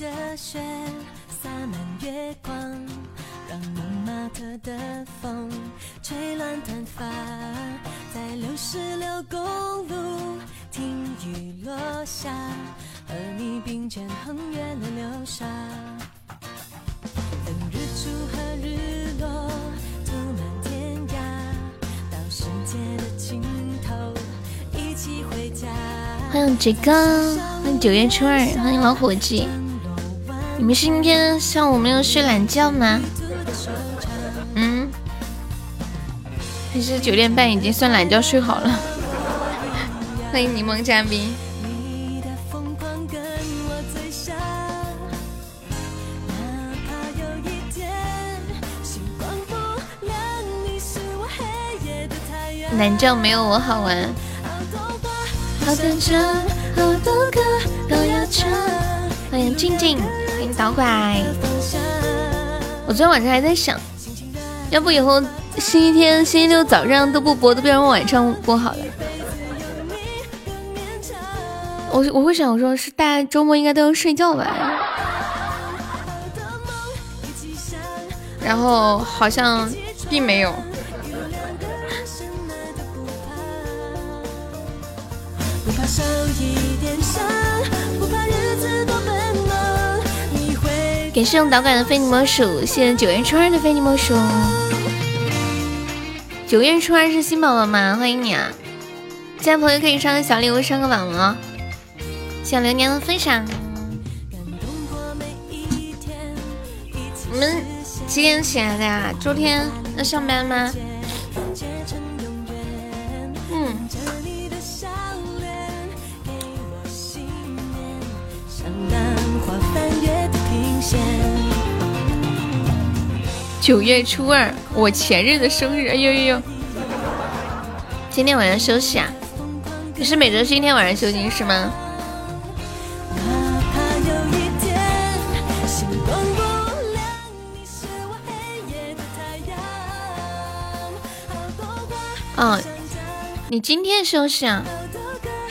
的雪洒满月光，让蒙马特的风吹乱短发，在六十六公路听雨落下，和你并肩横越了流沙，等日出和日落涂满天涯，到世界的尽头一起回家。欢迎志刚，欢迎九月初二，欢迎老伙计。你们今天上午没有睡懒觉吗？嗯，还是九点半已经算懒觉睡好了？欢迎柠檬嘉宾。懒觉没有我好玩。欢迎静静，欢迎导拐。我昨天晚上还在想，要不以后星期天、星期六早上都不播，都变成晚上播好了。我我会想，说是大家周末应该都要睡觉吧？然后好像并没有。你是用导管的非你莫属，谢谢九月初二的非你莫属。九月初二是新宝宝吗？欢迎你啊！现在朋友可以上个小礼物上个榜了。小流年的分享。你们几点起来的呀？周天要上班吗？九月初二，我前任的生日，哎呦呦呦！今天晚上休息啊？你是每周星期天晚上休息是吗？哦，你今天休息啊？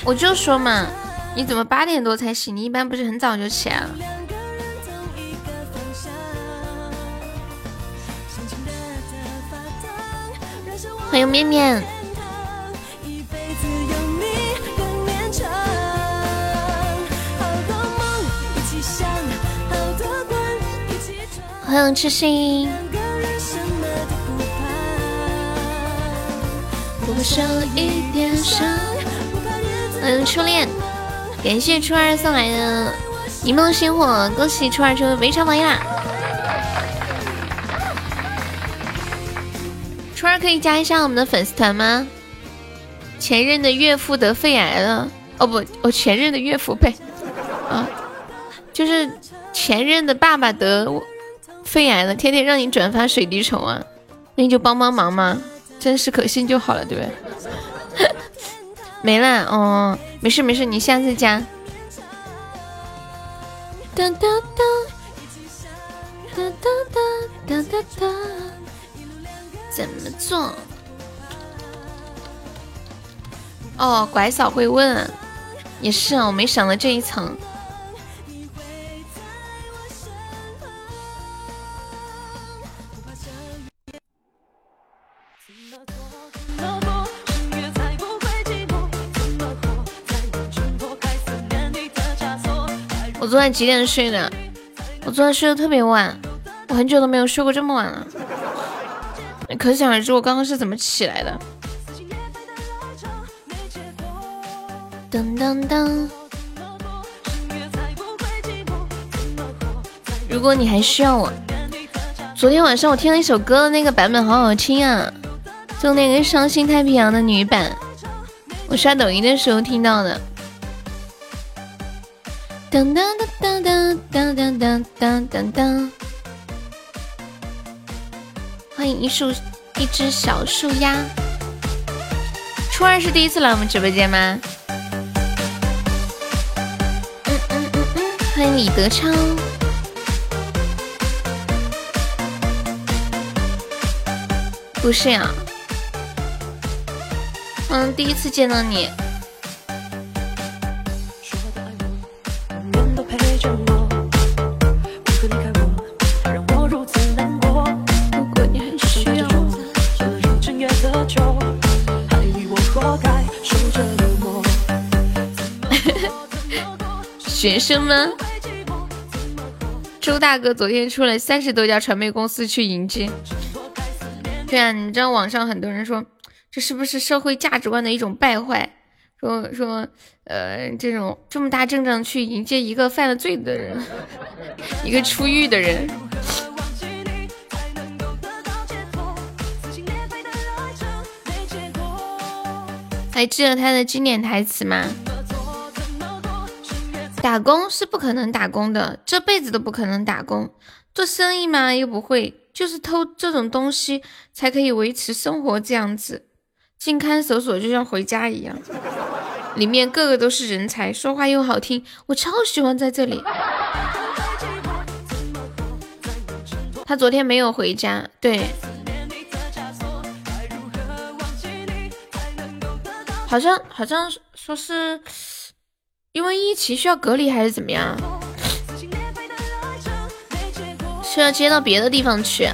我就说嘛，你怎么八点多才醒？你一般不是很早就起来了？欢迎面面。欢迎痴心。欢迎初恋，感谢初二送来的一梦星火，恭喜初二成为围场榜一啦！初二可以加一下我们的粉丝团吗？前任的岳父得肺癌了，哦不，我前任的岳父呸，啊，就是前任的爸爸得肺癌了，天天让你转发水滴筹啊，那你就帮帮忙嘛，真实可信就好了，对不对？没了，哦，没事没事，你下次加。哒哒哒，哒哒哒哒哒哒。怎么做？哦，拐嫂会问，也是啊，我没想到这一层。我昨晚几点睡的？我昨晚睡得特别晚，我很久都没有睡过这么晚了。可想而知，我刚刚是怎么起来的。噔噔噔！如果你还需要我，昨天晚上我听了一首歌，那个版本好好听啊，就那个《伤心太平洋》的女版，我刷抖音的时候听到的。噔噔噔噔噔噔噔噔噔噔。欢迎一树一只小树鸭。初二是第一次来我们直播间吗？嗯嗯嗯嗯。欢迎李德昌。不是呀。嗯，第一次见到你。学生吗？周大哥昨天出了三十多家传媒公司去迎接。对啊，你知道网上很多人说，这是不是社会价值观的一种败坏？说说，呃，这种这么大阵仗去迎接一个犯了罪的人，一个出狱的人。还记得他的经典台词吗？打工是不可能打工的，这辈子都不可能打工。做生意嘛，又不会，就是偷这种东西才可以维持生活。这样子，进看守所就像回家一样，里面个个都是人才，说话又好听，我超喜欢在这里。他昨天没有回家，对。好像好像说是因为疫情需要隔离还是怎么样？需要接到别的地方去？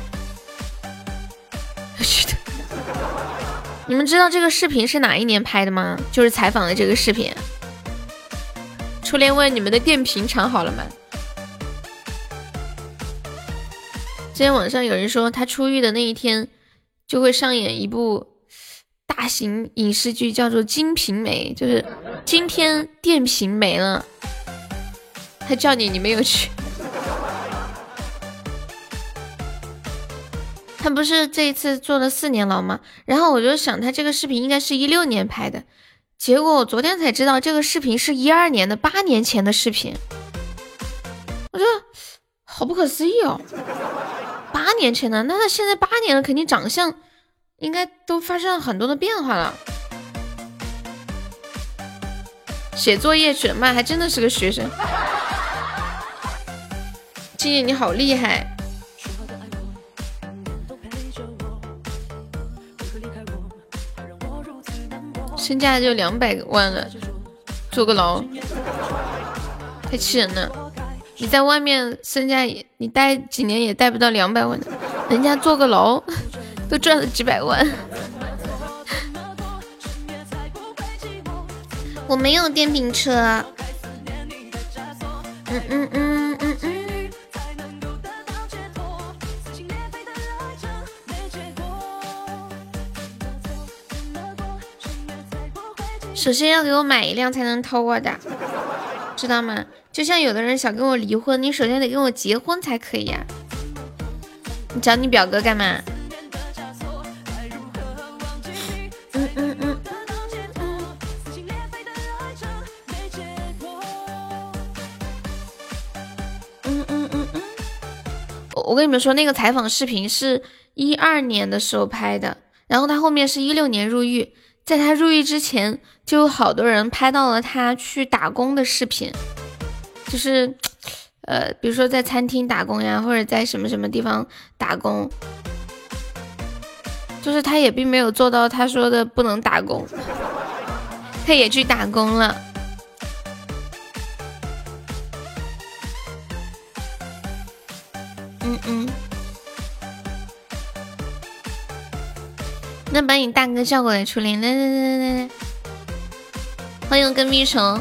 你们知道这个视频是哪一年拍的吗？就是采访的这个视频。初恋问你们的电瓶厂好了吗？今天网上有人说他出狱的那一天就会上演一部。大型影视剧叫做《金瓶梅》，就是今天电瓶没了，他叫你，你没有去。他不是这一次坐了四年牢吗？然后我就想，他这个视频应该是一六年拍的，结果我昨天才知道，这个视频是一二年的，八年前的视频。我觉得好不可思议哦，八年前的，那他现在八年了，肯定长相。应该都发生了很多的变化了。写作业去了吗？还真的是个学生。静静你好厉害，身价就两百万了，坐个牢，太气人了。你在外面身价也，你待几年也待不到两百万的，人家坐个牢。都赚了几百万，我没有电瓶车。嗯嗯嗯嗯嗯。首先要给我买一辆才能偷我的，知道吗？就像有的人想跟我离婚，你首先得跟我结婚才可以呀。你找你表哥干嘛？我跟你们说，那个采访视频是一二年的时候拍的，然后他后面是一六年入狱，在他入狱之前，就有好多人拍到了他去打工的视频，就是，呃，比如说在餐厅打工呀，或者在什么什么地方打工，就是他也并没有做到他说的不能打工，他也去打工了。那把你大哥叫过来处理。来来来来来，欢迎跟屁虫，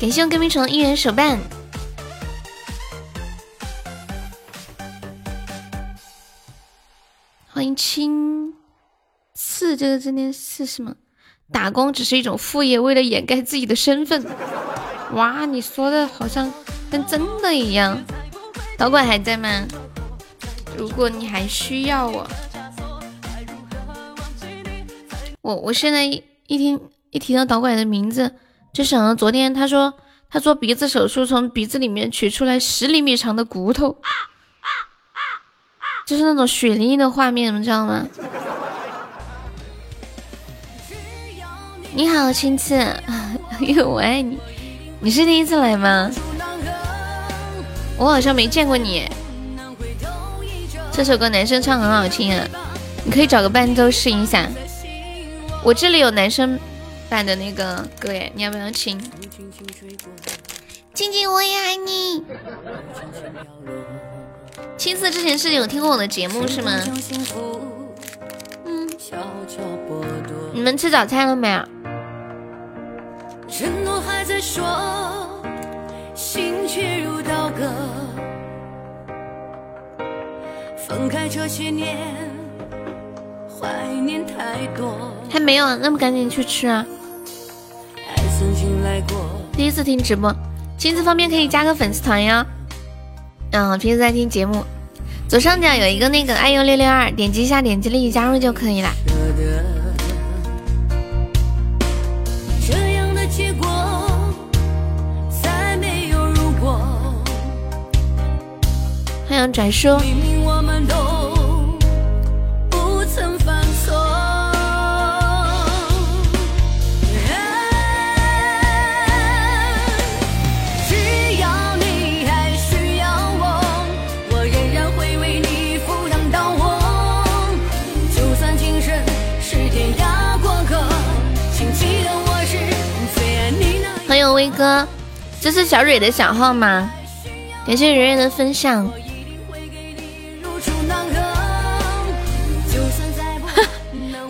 感谢我跟屁虫一元手办。欢迎青四，这个字念刺是吗？打工只是一种副业，为了掩盖自己的身份。哇，你说的好像。跟真的一样，导管还在吗？如果你还需要我，我我现在一一听一提到导管的名字，就想到昨天他说他做鼻子手术，从鼻子里面取出来十厘米长的骨头，就是那种血淋淋的画面，你们知道吗？你好，青刺，因为我爱你，你是第一次来吗？我好像没见过你。这首歌男生唱很好听啊，你可以找个伴奏试一下。我这里有男生版的那个歌耶，你要不要听？静静我也爱你。青色之前是有听过我的节目是吗？嗯。你们吃早餐了没有？还在说，心却如刀割。分开这些年，怀念太多。还没有，那么赶紧去吃啊！爱曾经来过。第一次听直播，亲自方便可以加个粉丝团呀。嗯，平时在听节目，左上角有一个那个爱优六六二，点击一下，点击立即加入就可以了。这样的结果，再没有如果。欢迎拽叔。哥，这是小蕊的小号吗？感谢圆圆的分享。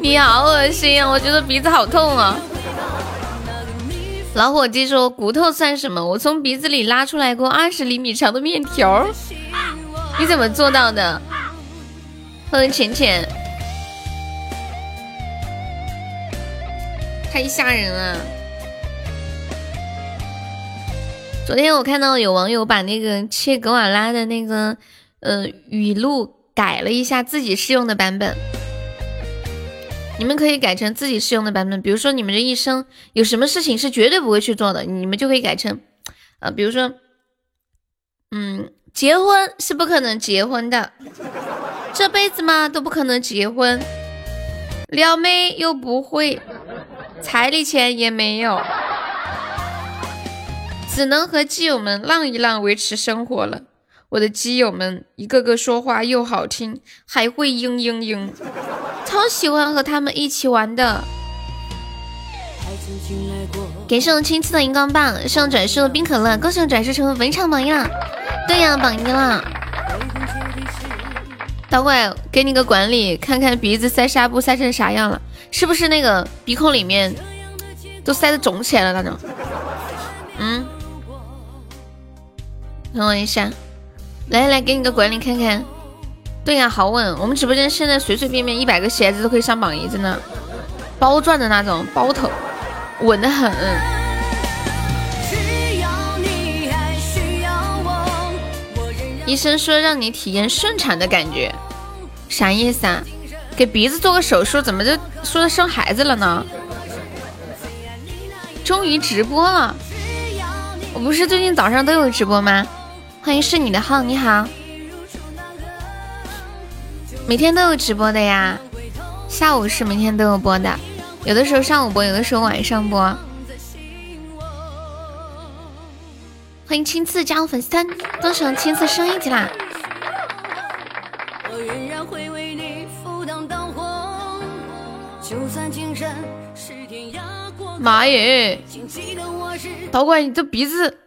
你好恶心啊！我觉得鼻子好痛啊。老伙计说骨头算什么？我从鼻子里拉出来过二十厘米长的面条，你怎么做到的？欢迎浅浅，太吓人了。昨天我看到有网友把那个切格瓦拉的那个呃语录改了一下，自己适用的版本。你们可以改成自己适用的版本，比如说你们这一生有什么事情是绝对不会去做的，你们就可以改成，呃，比如说，嗯，结婚是不可能结婚的，这辈子嘛都不可能结婚，撩妹又不会，彩礼钱也没有，只能和基友们浪一浪维持生活了。我的基友们一个个说话又好听，还会嘤嘤嘤，超喜欢和他们一起玩的。给上亲赐的荧光棒，上转世的冰可乐，恭喜转世成为本场榜一了。对呀，榜一了。导管给你个管理，看看鼻子塞纱布塞成啥样了，是不是那个鼻孔里面都塞的肿起来了那种？等我一下。来来，给你个管理看看。对呀，好稳。我们直播间现在随随便便一百个鞋子都可以上榜一，真的，包赚的那种，包头，稳的很。医生说让你体验顺产的感觉，啥意思啊？给鼻子做个手术，怎么就说生孩子了呢？终于直播了，我不是最近早上都有直播吗？欢迎是你的号，你好，每天都有直播的呀，下午是每天都有播的，有的时候上午播，有的时候晚上播。欢迎青刺加入粉丝团，恭喜青刺升一级啦！妈耶！导管，你这鼻子。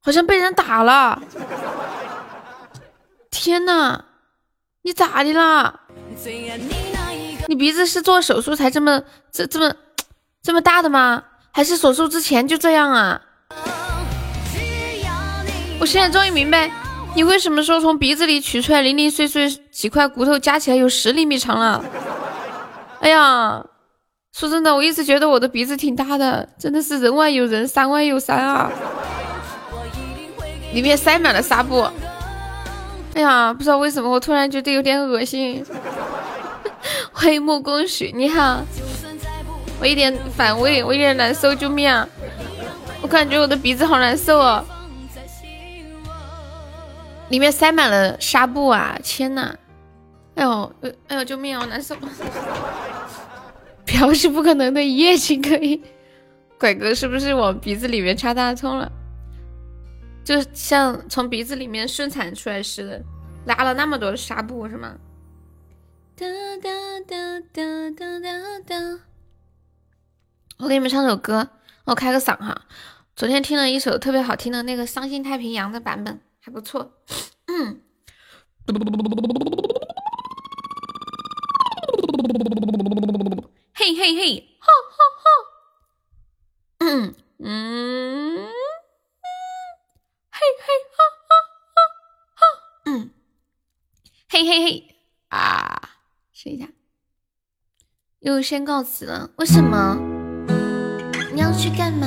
好像被人打了！天哪，你咋的啦？你鼻子是做手术才这么这这么这么大的吗？还是手术之前就这样啊？我现在终于明白，你为什么说从鼻子里取出来零零碎碎几块骨头加起来有十厘米长了？哎呀，说真的，我一直觉得我的鼻子挺大的，真的是人外有人，山外有山啊！里面塞满了纱布，哎呀，不知道为什么我突然觉得有点恶心。欢迎木工许，你好，我一点反胃，我有点难受，救命啊！我感觉我的鼻子好难受哦，里面塞满了纱布啊！天呐，哎呦，哎呦，救命啊！我难受。飘是不可能的，一夜情可以。拐哥是不是往鼻子里面插大葱了？就像从鼻子里面顺产出来似的，拉了那么多的纱布是吗？哒哒哒哒哒哒哒。我给你们唱首歌，我开个嗓哈。昨天听了一首特别好听的那个《伤心太平洋》的版本，还不错。嗯。嘿嘿嘿，吼吼吼。嗯。嗯，嘿嘿哈哈哈哈，嗯，嘿嘿嘿啊，试一下，又先告辞了，为什么？你要去干嘛？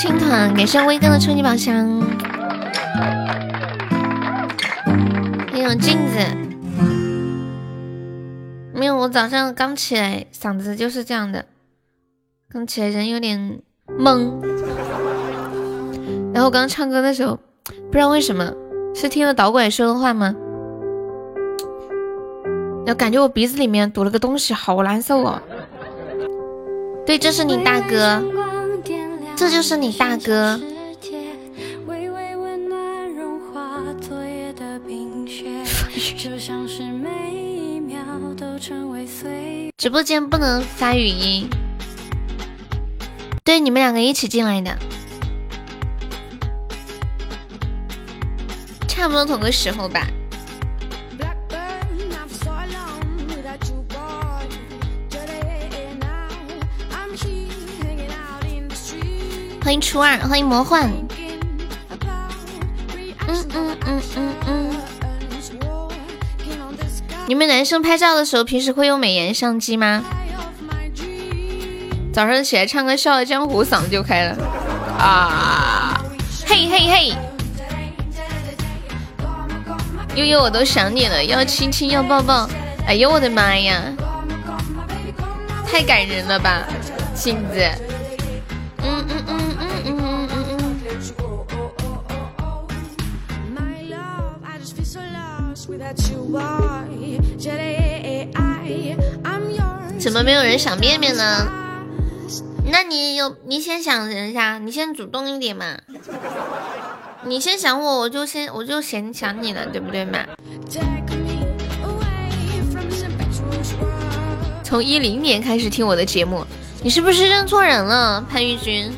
青团，感谢威哥的初级宝箱，还有镜子。没有，我早上刚起来，嗓子就是这样的，刚起来人有点懵。然后我刚唱歌的时候，不知道为什么是听了导管说的话吗？然后感觉我鼻子里面堵了个东西，好难受哦。对，这是你大哥，这就是你大哥。直播间不能发语音，对，你们两个一起进来的，差不多同个时候吧。欢迎初二，欢迎魔幻。嗯嗯嗯嗯嗯。你们男生拍照的时候，平时会用美颜相机吗？早上起来唱歌《笑傲江湖》，嗓子就开了啊！嘿嘿嘿！悠悠我都想你了，要亲亲要抱抱。哎呦我的妈呀，太感人了吧，星子。嗯嗯怎么没有人想面面呢？那你有你先想一下，你先主动一点嘛。你先想我，我就先我就先想你了，对不对嘛？从一零年开始听我的节目，你是不是认错人了，潘玉君？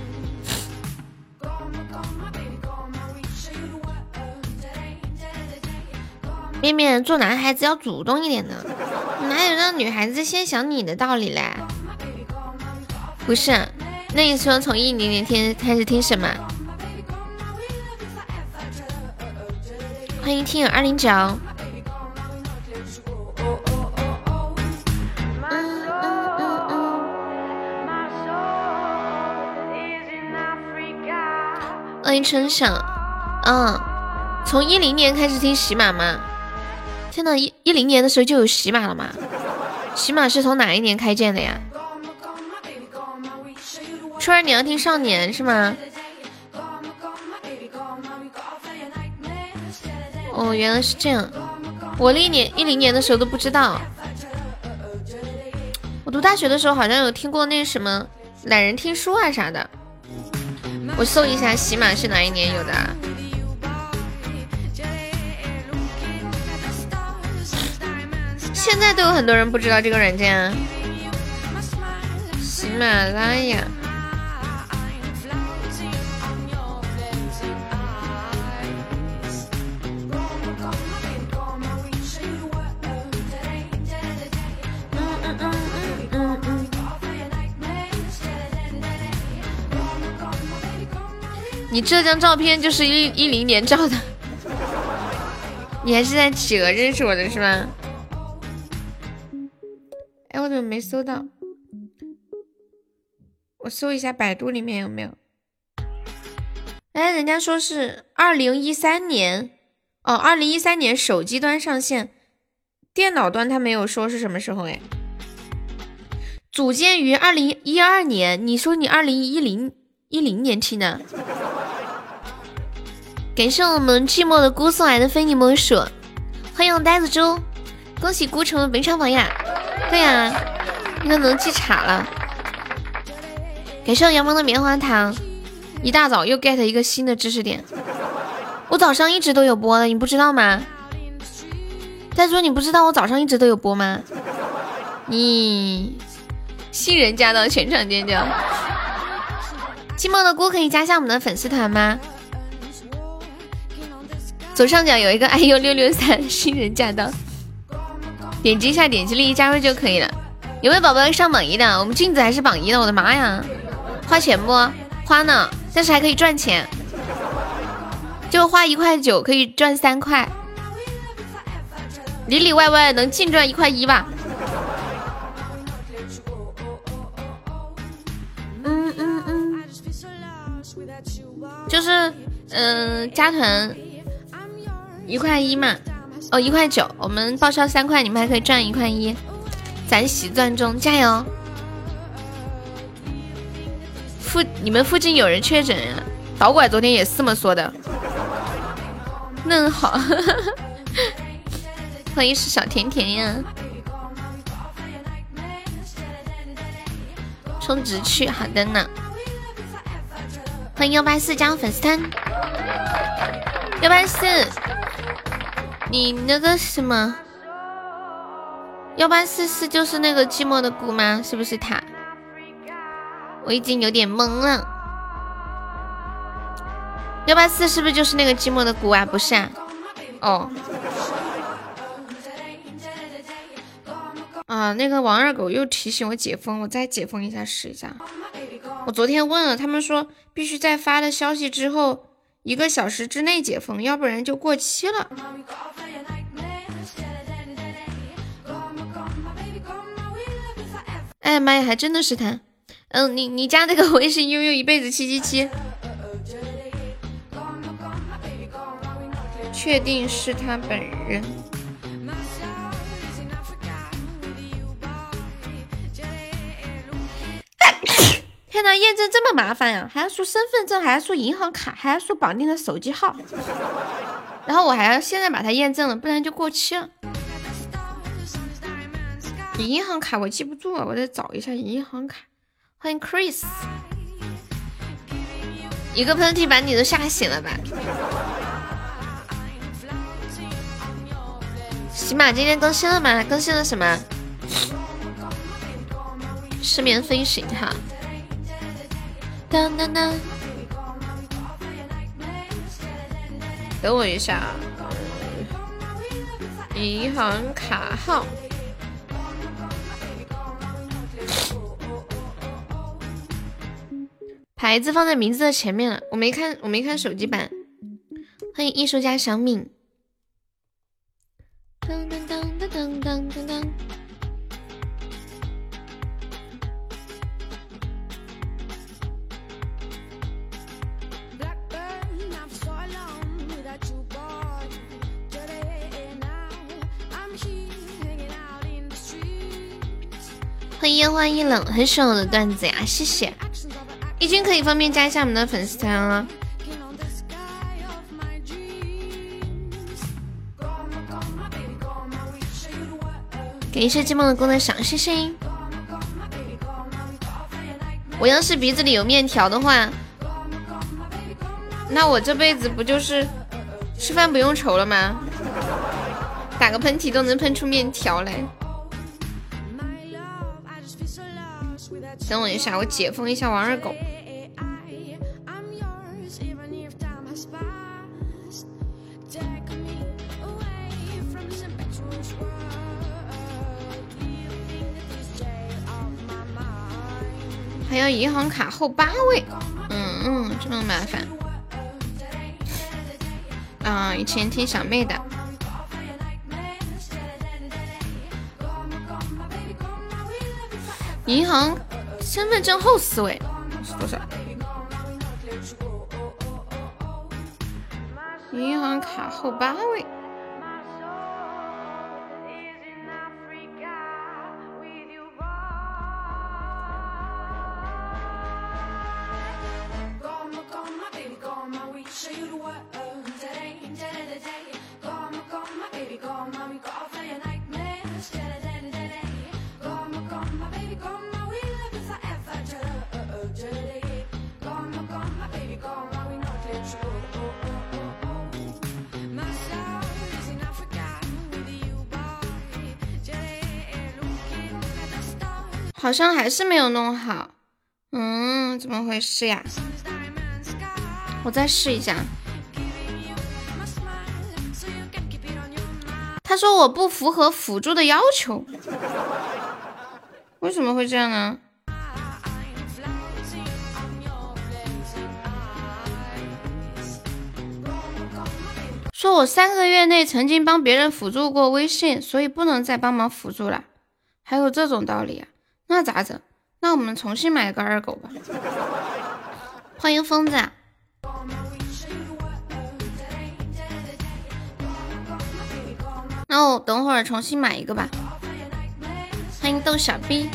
面面做男孩子要主动一点呢，哪有让女孩子先想你的道理嘞？不是，那你说从一零年天开始听什么？欢迎听友二零九。欢迎春晓，嗯，从一零年开始听喜马吗？天呐，一一零年的时候就有喜马了吗？喜马是从哪一年开建的呀？初二你要听少年是吗？哦，原来是这样。我那年一零年的时候都不知道。我读大学的时候好像有听过那什么懒人听书啊啥的。我搜一下喜马是哪一年有的。现在都有很多人不知道这个软件。啊喜马拉雅。你这张照片就是一一零年照的，你还是在企鹅认识我的是吗？哎，我怎么没搜到？我搜一下百度里面有没有？哎，人家说是二零一三年哦，二零一三年手机端上线，电脑端他没有说是什么时候哎。组建于二零一二年，你说你二零一零一零年听的？感谢我们寂寞的姑送来的非你莫属，欢迎呆子猪，恭喜姑成为本场榜呀！对呀，你可能记岔了。感谢我羊毛的棉花糖，一大早又 get 一个新的知识点。我早上一直都有播的，你不知道吗？再说，你不知道我早上一直都有播吗？你新人驾到，全场尖叫！寂寞的姑可以加下我们的粉丝团吗？左上角有一个 iu 六六三新人驾到，点击一下，点击立即加入就可以了。有没有宝宝要上榜一的？我们镜子还是榜一的，我的妈呀！花钱不花呢？但是还可以赚钱，就花一块九可以赚三块，里里外外能净赚一块一吧？嗯嗯嗯，就是嗯加团。一块一嘛，哦，一块九，我们报销三块，你们还可以赚一块一，咱喜钻中，加油！附你们附近有人确诊呀？导拐昨天也是这么说的。嫩好，欢迎是小甜甜呀，充值去，好的呢。欢迎幺八四加入粉丝团，幺八四。你那个什么幺八四四就是那个寂寞的姑吗？是不是他？我已经有点懵了。幺八四是不是就是那个寂寞的姑啊？不是啊。哦。啊，那个王二狗又提醒我解封，我再解封一下试一下。我昨天问了，他们说必须在发了消息之后。一个小时之内解封，要不然就过期了。哎呀妈呀，还真的是他。嗯，你你加那个 微信悠悠一辈子七七七。确定是他本人。天呐，验证这么麻烦呀、还要输身份证，还要输银行卡，还要输绑定的手机号，然后我还要现在把它验证了，不然就过期了。你银行卡我记不住啊，我得找一下银行卡。欢迎 Chris，一个喷嚏把你都吓醒了吧？喜马今天更新了吗？更新了什么？失眠飞行哈。当当当，等我一下啊，银行卡号。牌子放在名字的前面了，我没看，我没看手机版。欢迎艺术家小敏。欢迎烟花易冷，很喜欢我的段子呀，谢谢。一君可以方便加一下我们的粉丝团啊。感谢寂寞的姑娘赏星星。我要是鼻子里有面条的话，那我这辈子不就是吃饭不用愁了吗？打个喷嚏都能喷出面条来。等我一下，我解封一下王二狗。还要银行卡后八位，嗯嗯，这么麻烦。啊，以前听小妹的。银行身份证后四位是多少？银行卡后八位。好像还是没有弄好，嗯，怎么回事呀？我再试一下。他说我不符合辅助的要求，为什么会这样呢？说我三个月内曾经帮别人辅助过微信，所以不能再帮忙辅助了。还有这种道理啊？那咋整？那我们重新买个二狗吧。欢迎疯子。那我等会儿重新买一个吧。欢迎豆小逼。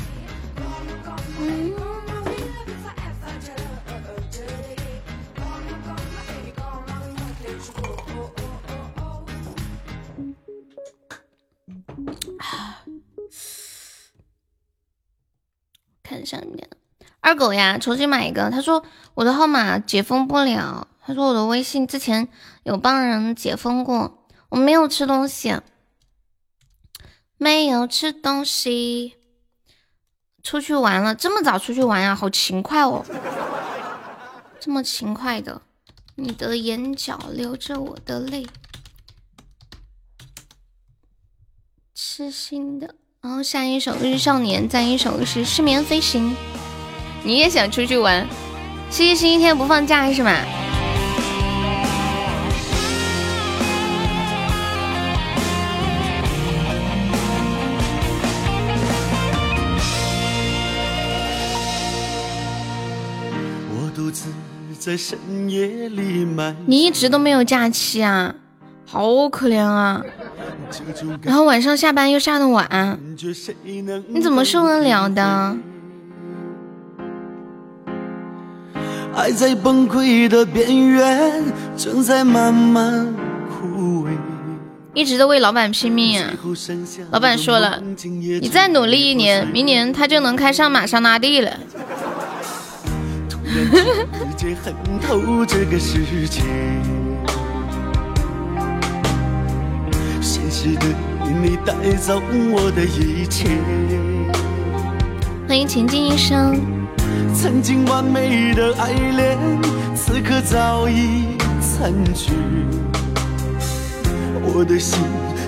看上面二狗呀，重新买一个。他说我的号码解封不了。他说我的微信之前有帮人解封过，我没有吃东西，没有吃东西，出去玩了。这么早出去玩呀？好勤快哦，这么勤快的。你的眼角流着我的泪，痴心的。然后下一首《日少年》，再一首是《失眠飞行》。你也想出去玩？星期星期天不放假是吗？我独自在深夜里埋。你一直都没有假期啊？好可怜啊！然后晚上下班又下的晚，你怎么受得了的？爱在崩溃的边缘，正在慢慢枯萎。一直都为老板拼命啊！老板说了，你再努力一年，明年他就能开上玛莎拉蒂了。欢迎前进一生。曾经完美的爱恋，此刻早已残局。我的心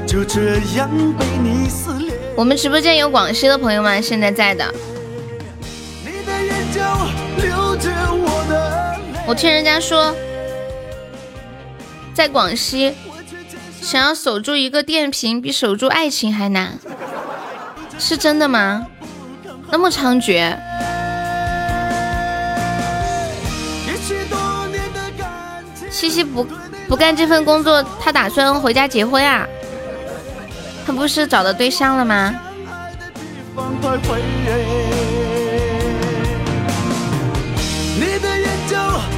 就这样被你撕裂。我们直播间有广西的朋友吗？现在在的。我听人家说，在广西，想要守住一个电瓶比守住爱情还难，是真的吗？那么猖獗？西西不。不干这份工作，他打算回家结婚啊？他不是找到对象了吗？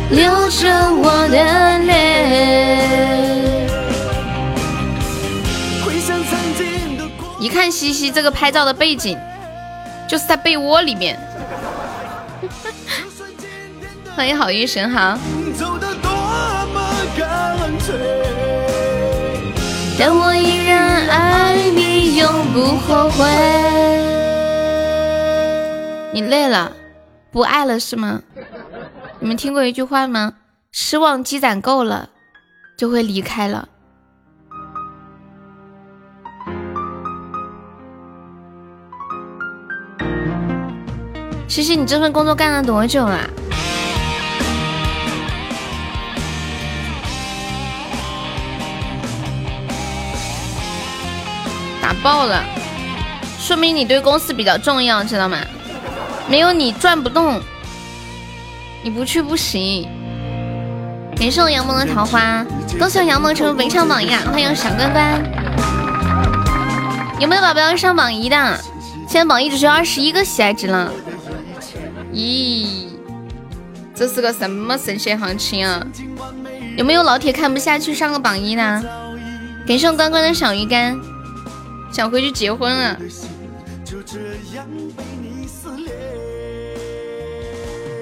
流着我的泪。看西西这个拍照的背景，就是在被窝里面。欢迎好运神好。但我依然爱你，永不后悔。你累了，不爱了是吗？你们听过一句话吗？失望积攒够了，就会离开了。西西，你这份工作干了多久了？打爆了，说明你对公司比较重要，知道吗？没有你转不动，你不去不行。感谢我杨萌的桃花，恭喜我杨萌成为本场榜一！欢迎小关关。有没有宝宝要上榜一的？现在榜一只需要二十一个喜爱值了。咦，这是个什么神仙行情啊？有没有老铁看不下去上个榜一呢？感谢我关关的小鱼干。想回去结婚了。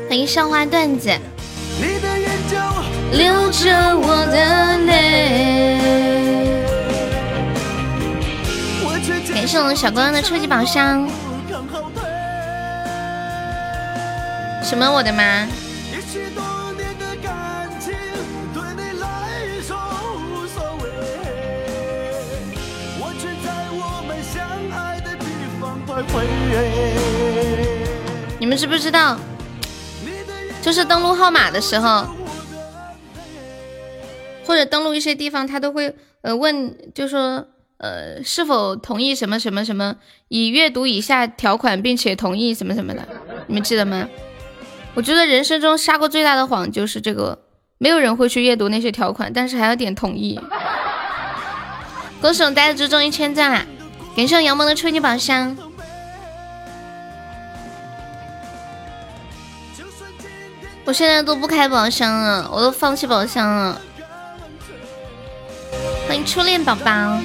欢迎上花段子。流着我的泪。感谢我们小哥哥的初级宝箱。什么我的妈？你们知不知道？就是登录号码的时候，或者登录一些地方，他都会呃问，就说呃是否同意什么什么什么，已阅读以下条款并且同意什么什么的，你们记得吗？我觉得人生中撒过最大的谎就是这个，没有人会去阅读那些条款，但是还要点同意。恭喜我呆子猪中一千赞啦！感谢我杨萌的初级宝箱。我现在都不开宝箱了，我都放弃宝箱了。欢迎初恋宝宝，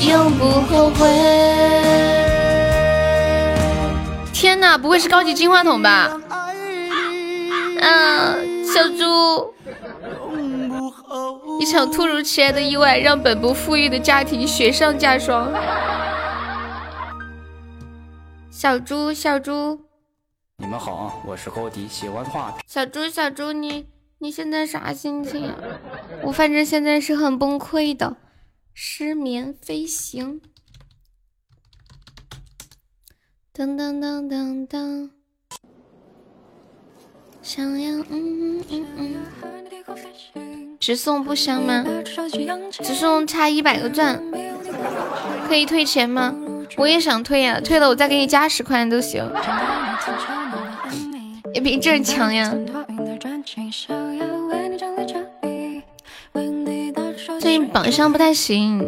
永不后悔。天哪，不会是高级金话筒吧？嗯，小猪，一场突如其来的意外让本不富裕的家庭雪上加霜。小猪，小猪。你们好，我是高迪，喜欢画。小猪，小猪，你你现在啥心情？啊我反正现在是很崩溃的，失眠飞行。噔噔噔噔噔，想要嗯嗯嗯，直送不香吗？直送差一百个钻，可以退钱吗？我也想退呀，退了我再给你加十块都行。也比这强呀！近榜上不太行，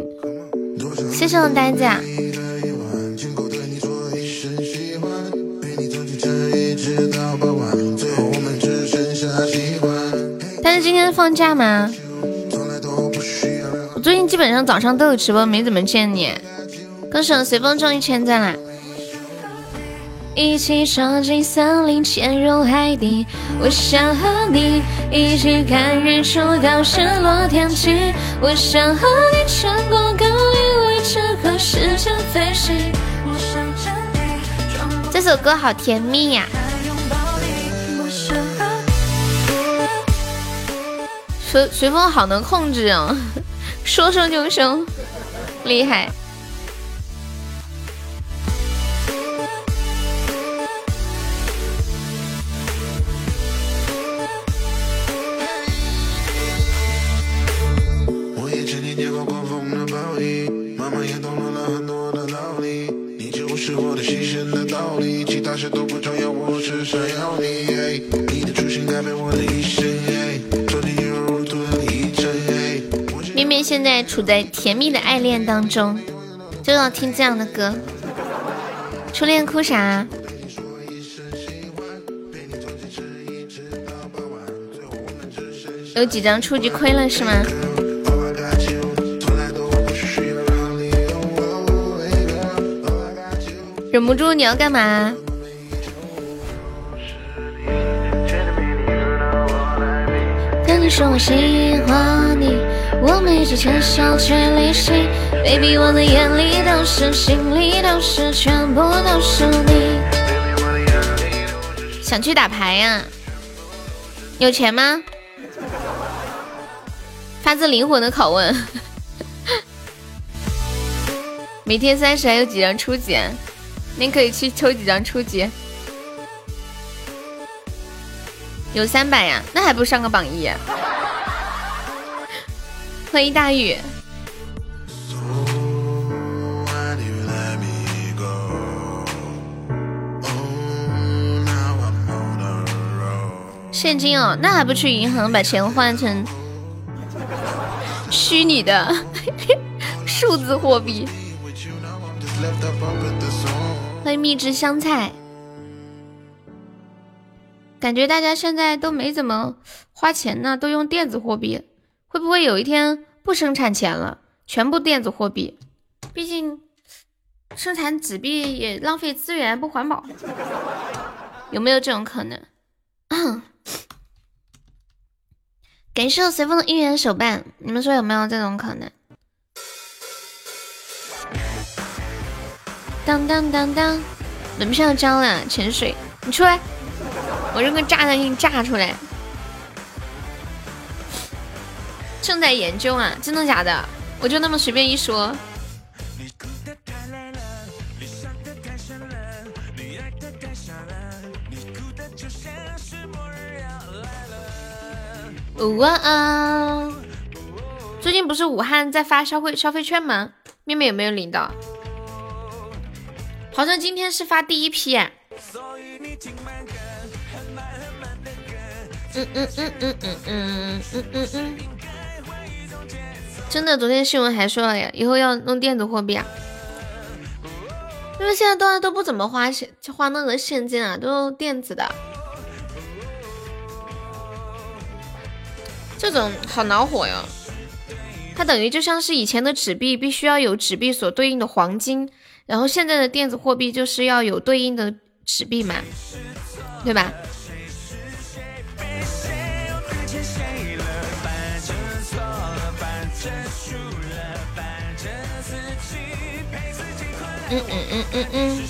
谢谢我呆子。天放假吗？我最近基本上早上都有直播，没怎么见你。歌手随风中一千赞啦！一起闯进森林，潜入海底。我想和你一起看日出到日落天际。我想和你穿过高原，为这个世界飞行。这首歌好甜蜜呀！随随风好能控制啊，说说就说，厉害。现在处在甜蜜的爱恋当中，就要听这样的歌。初恋哭啥？有几张初级亏了是吗？忍不住你要干嘛？跟你说我喜欢你，我们一起牵手去旅行，baby 我的眼里都是，心里都是，全部都是你。想去打牌呀？有钱吗？发自灵魂的拷问。每天三十还有几张初级？您可以去抽几张初级，有三百呀，那还不上个榜一？欢迎大雨。现金哦，那还不去银行把钱换成虚拟的 数字货币？欢迎蜜汁香菜，感觉大家现在都没怎么花钱呢，都用电子货币，会不会有一天不生产钱了，全部电子货币？毕竟生产纸币也浪费资源，不环保，有没有这种可能？感谢随风的一元手办，你们说有没有这种可能？当当当当，门票交了，潜水，你出来，我扔个炸弹给你炸出来。正在研究啊，真的假的？我就那么随便一说。哇啊！最近不是武汉在发消费消费券吗？妹妹有没有领到？好像今天是发第一批，嗯嗯嗯嗯嗯嗯嗯嗯嗯，真的，昨天新闻还说了呀，以后要弄电子货币啊，因为现在大家都不怎么花现花那个现金啊，都电子的，这种好恼火哟，它等于就像是以前的纸币，必须要有纸币所对应的黄金。然后现在的电子货币就是要有对应的纸币嘛，对吧？嗯嗯嗯嗯嗯，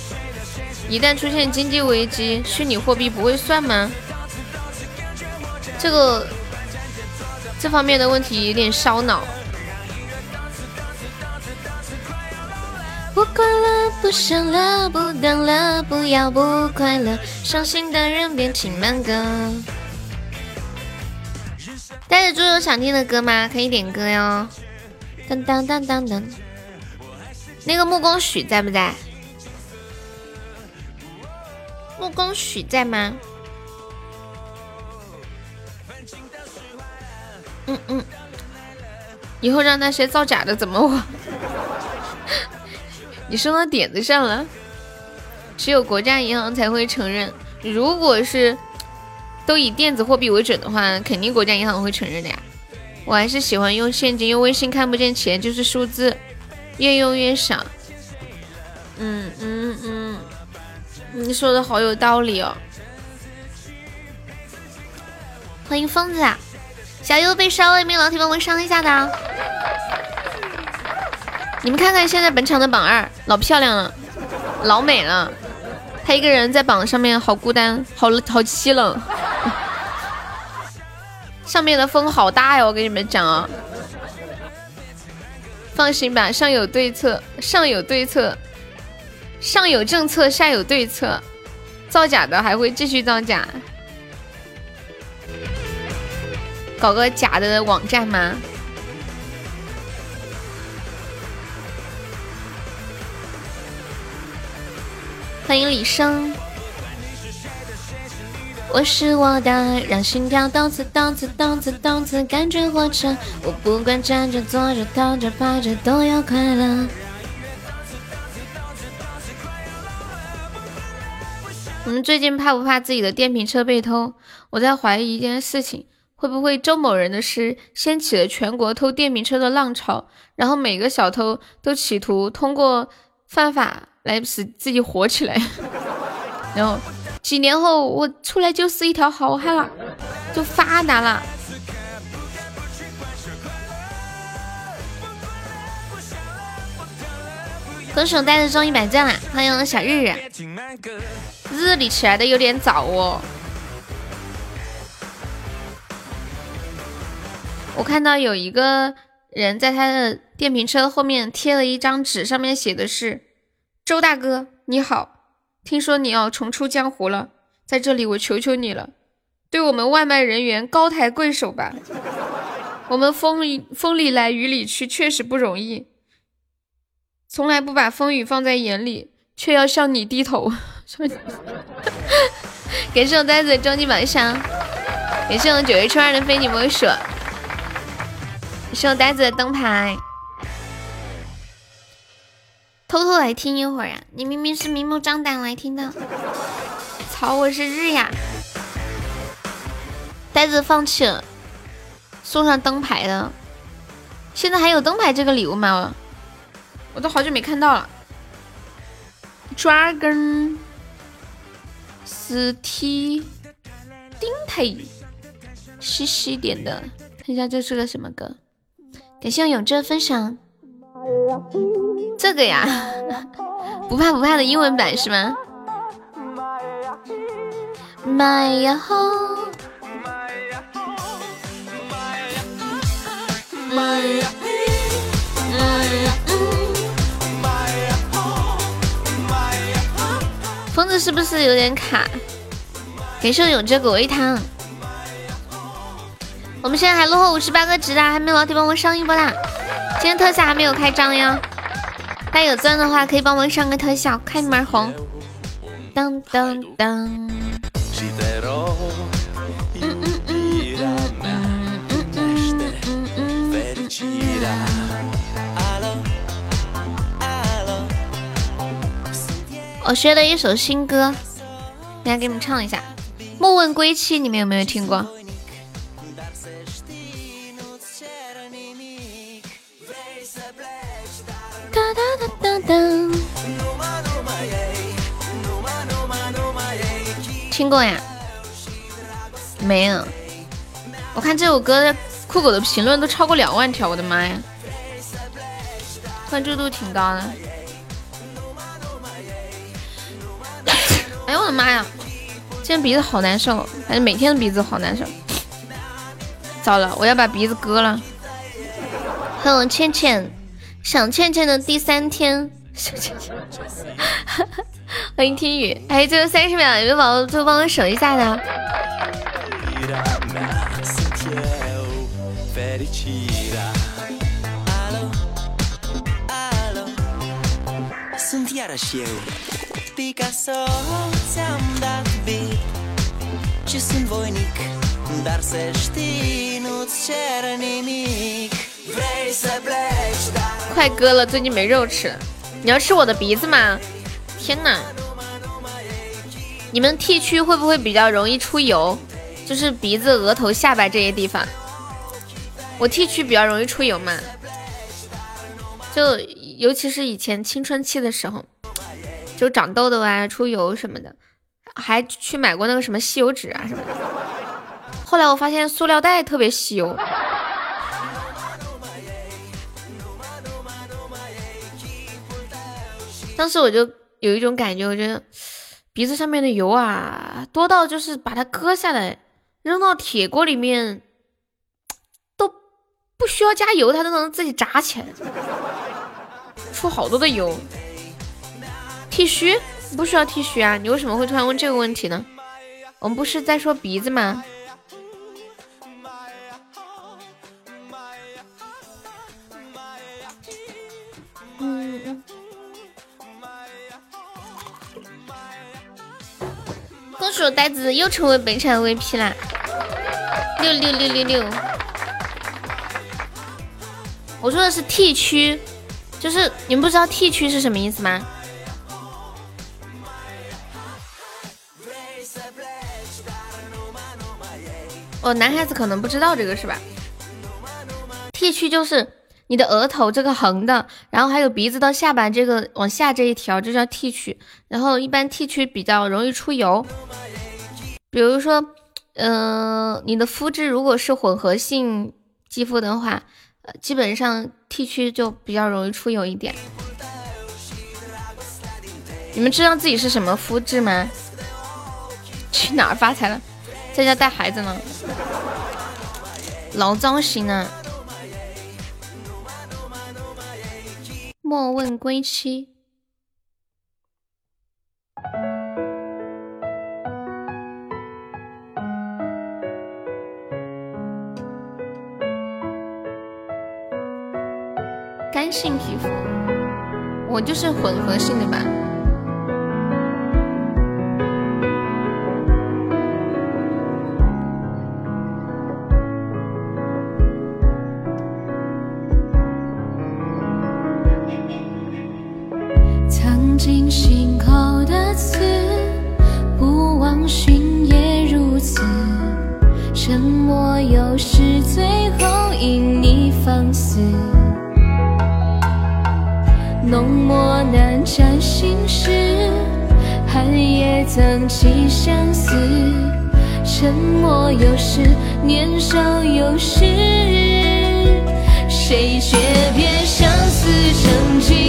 一旦出现经济危机，虚拟货币不会算吗？这个这方面的问题有点烧脑。不快乐，不想了，不等了，不要不快乐，伤心的人别听慢歌。带着猪有想听的歌吗？可以点歌哟。当当当当当，那个木工许在不在？木工许在吗？嗯嗯。以后让那些造假的怎么我？你说到点子上了，只有国家银行才会承认。如果是都以电子货币为准的话，肯定国家银行会承认的呀。我还是喜欢用现金，用微信看不见钱，就是数字，越用越少。嗯嗯嗯，你说的好有道理哦。欢迎疯子，啊，小优被烧了，有没有老铁帮忙上一下的？你们看看现在本场的榜二，老漂亮了，老美了。他一个人在榜上面，好孤单，好好凄冷。上面的风好大呀，我跟你们讲啊。放心吧，上有对策，上有对策，上有政策，下有对策。造假的还会继续造假，搞个假的网站吗？欢迎李生，我是我的，让心跳动次动次动次动次，感觉活着。我不管站着坐着躺着趴着都要快乐。你们最近怕不怕自己的电瓶车被偷？我在怀疑一件事情，会不会周某人的诗掀起了全国偷电瓶车的浪潮，然后每个小偷都企图通过犯法。来使自己火起来，然后几年后我出来就是一条好汉了，就发达了。歌手带着中一百赞了，欢迎小日日。日里起来的有点早哦。我看到有一个人在他的电瓶车后面贴了一张纸，上面写的是。周大哥，你好！听说你要重出江湖了，在这里我求求你了，对我们外卖人员高抬贵手吧。我们风风里来雨里去，确实不容易，从来不把风雨放在眼里，却要向你低头。感谢我呆子的终极宝箱，感谢我九月初二的非你莫属，感谢我呆子的灯牌。偷偷来听一会儿呀！你明明是明目张胆来听的。操，我是日呀！呆子放弃了，送上灯牌的。现在还有灯牌这个礼物吗？我都好久没看到了。抓根实体钉牌，细细点的，看一下这是个什么歌？感谢永志分享。这个呀，不怕不怕的英文版是吗？疯子是不是有点卡？感谢永志果味汤。我们现在还落后五十八个值的，还没有老铁帮我上一波啦！今天特效还没有开张哟。大家有钻的话，可以帮忙上个特效，开门红。当当当。我学的一首新歌，等下给你们唱一下。莫问归期，你们有没有听过？当。听过呀？没有。我看这首歌酷狗的评论都超过两万条，我的妈呀！关注度挺高的。哎呦我的妈呀！今天鼻子好难受，反正每天的鼻子好难受。糟了，我要把鼻子割了。欢迎倩倩。想倩倩的第三天，哈哈欢迎听雨哎最后三十秒有没有宝宝就帮我守一下的快割了最近没肉吃 di ce. 你要吃我的鼻子吗？天哪！你们 T 区会不会比较容易出油？就是鼻子、额头、下巴这些地方。我 T 区比较容易出油嘛，就尤其是以前青春期的时候，就长痘痘啊、出油什么的，还去买过那个什么吸油纸啊什么的。后来我发现塑料袋特别吸油。当时我就有一种感觉，我觉得鼻子上面的油啊多到就是把它割下来扔到铁锅里面，都不需要加油，它都能自己炸起来，出好多的油。剃须不需要剃须啊？你为什么会突然问这个问题呢？我们不是在说鼻子吗？恭喜我呆子又成为本场 VP 啦！六六六六六！我说的是 T 区，就是你们不知道 T 区是什么意思吗？哦，男孩子可能不知道这个是吧？T 区就是你的额头这个横的，然后还有鼻子到下巴这个往下这一条，就叫 T 区。然后一般 T 区比较容易出油。比如说，嗯，你的肤质如果是混合性肌肤的话，呃，基本上 T 区就比较容易出油一点。你们知道自己是什么肤质吗？去哪儿发财了？在家带孩子呢，老糟心了。莫问归期。干性皮肤，我就是混合性的吧。藏进心口的刺，不忘寻也如此。沉默有时最后因你放肆。浓墨难沾心事，寒夜曾起相思。沉默有时，年少有时，谁诀别相思成疾？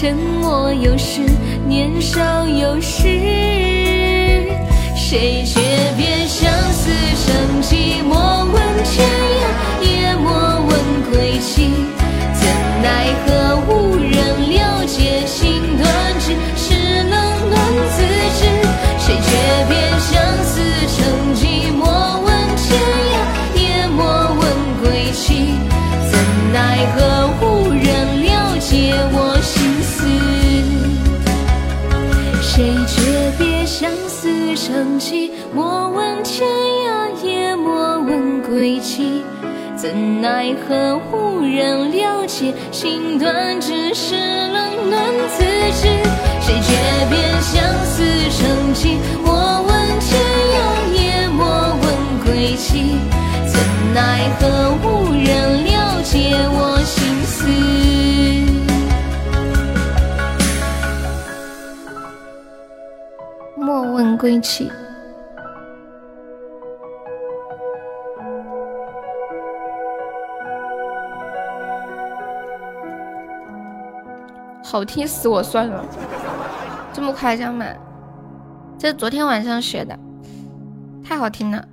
沉默有时，年少有时。谁诀别思成疾？莫问天涯，也莫问归期。怎奈何无人了解，心断只是冷暖自知。谁诀别相思成疾？我问天涯，也莫问归期。怎奈何无人了解我心思？归期。好听死我算了，这么夸张吗？这是昨天晚上学的，太好听了，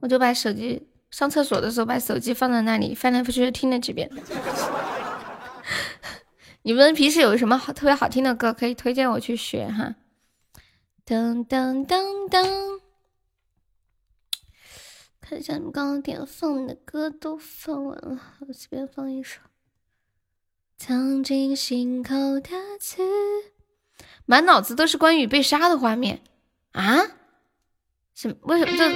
我就把手机上厕所的时候把手机放在那里，翻来覆去听了几遍。你们平时有什么好特别好听的歌可以推荐我去学哈？噔噔噔噔，看一下你们刚刚点放的歌都放完了，我随便放一首。藏进心口的刺，满脑子都是关羽被杀的画面啊！什为什么这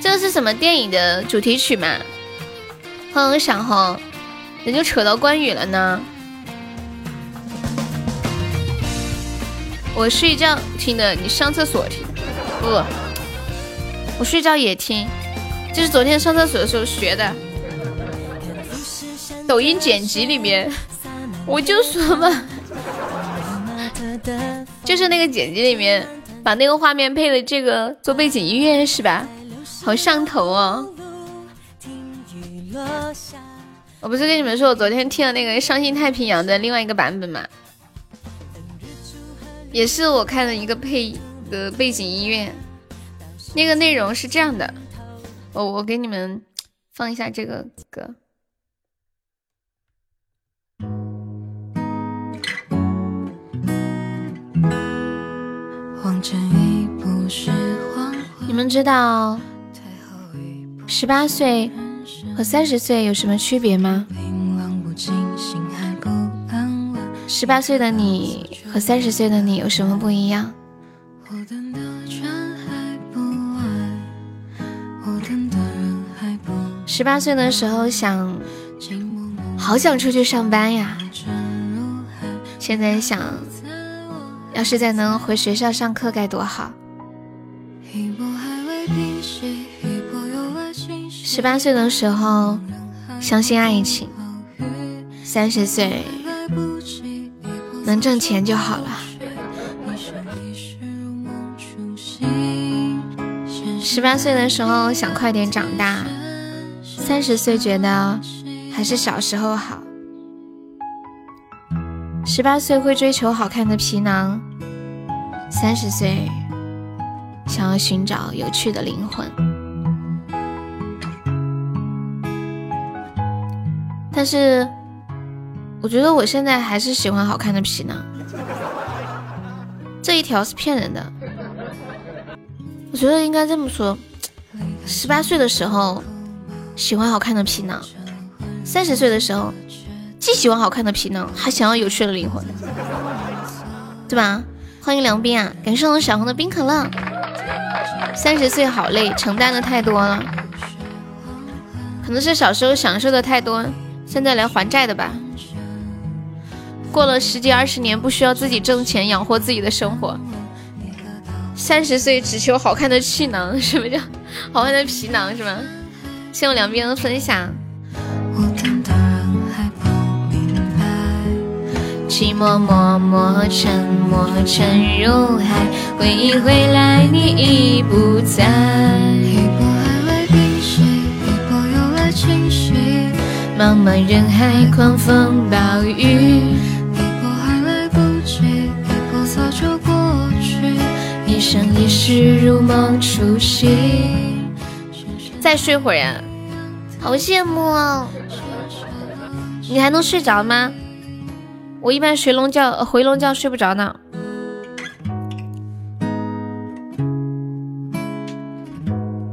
这是什么电影的主题曲嘛？欢迎小红，怎就扯到关羽了呢？我睡觉听的，你上厕所听不？我睡觉也听，就是昨天上厕所的时候学的。抖音剪辑里面，我就说嘛，就是那个剪辑里面把那个画面配了这个做背景音乐是吧？好上头哦！我不是跟你们说我昨天听了那个《伤心太平洋》的另外一个版本嘛？也是我看的一个配的背景音乐，那个内容是这样的，我我给你们放一下这个歌。你们知道十八岁和三十岁有什么区别吗？十八岁的你和三十岁的你有什么不一样？十八岁的时候想，好想出去上班呀，现在想。要是再能回学校上课该多好！十八岁的时候相信爱情，三十岁能挣钱就好了。十八岁的时候想快点长大，三十岁觉得还是小时候好。十八岁会追求好看的皮囊，三十岁想要寻找有趣的灵魂。但是，我觉得我现在还是喜欢好看的皮囊。这一条是骗人的。我觉得应该这么说：十八岁的时候喜欢好看的皮囊，三十岁的时候。既喜欢好看的皮囊，还想要有趣的灵魂，对吧？欢迎梁斌啊，感谢我小红的冰可乐。三十岁好累，承担的太多了，可能是小时候享受的太多，现在来还债的吧。过了十几二十年，不需要自己挣钱养活自己的生活。三十岁只求好看的气囊，什么叫好看的皮囊是吗？谢我两边的分享。寂寞默默沉默沉入海，回忆回来你已不在。一波还未平息，一波又来侵袭。茫茫人海，狂风暴雨。生一世如梦初醒。再睡会儿呀，好羡慕哦！你还能睡着吗？我一般睡龙觉，回笼觉睡不着呢。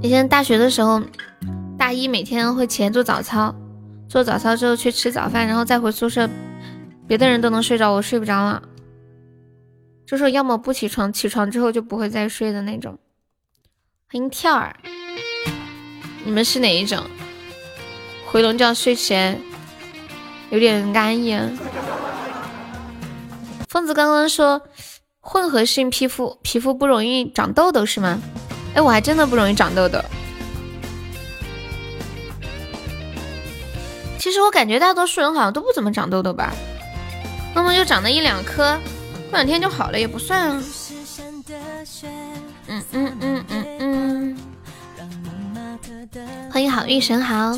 以前大学的时候，大一每天会起来做早操，做早操之后去吃早饭，然后再回宿舍，别的人都能睡着，我睡不着了。就是要么不起床，起床之后就不会再睡的那种。欢迎跳儿，你们是哪一种？回笼觉睡前有点安逸。疯子刚刚说混合性皮肤皮肤不容易长痘痘是吗？哎，我还真的不容易长痘痘。其实我感觉大多数人好像都不怎么长痘痘吧，要么就长了一两颗，过两天就好了，也不算。啊。嗯嗯。嗯嗯。嗯。欢迎好运神豪，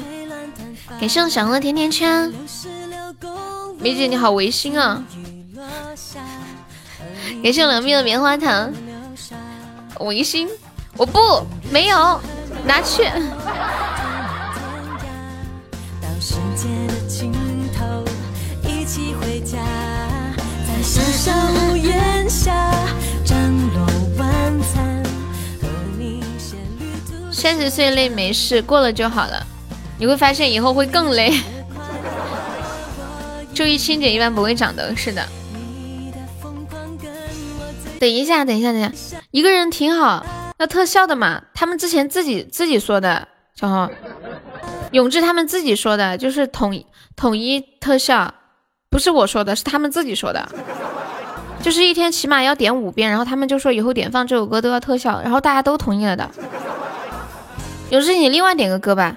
感谢我小红的甜甜圈。梅姐你好违心啊！感谢我凉面的棉花糖，违心？我不没有拿去。三十岁累没事，过了就好了。你会发现以后会更累。注意清洁，一般不会长的。是的。等一下，等一下，等一下，一个人挺好，要特效的嘛。他们之前自己自己说的，小红。永志他们自己说的，就是统统一特效，不是我说的，是他们自己说的，就是一天起码要点五遍，然后他们就说以后点放这首歌都要特效，然后大家都同意了的。永志，你另外点个歌吧。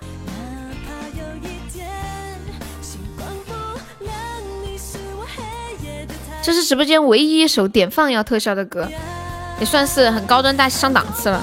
这是直播间唯一一首点放要特效的歌，也算是很高端大气上档次了。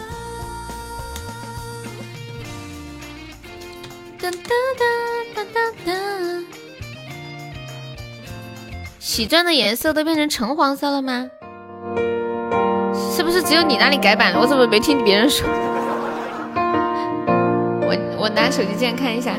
哒哒哒哒哒喜钻的颜色都变成橙黄色了吗？是不是只有你那里改版了？我怎么没听别人说？我我拿手机键看一下。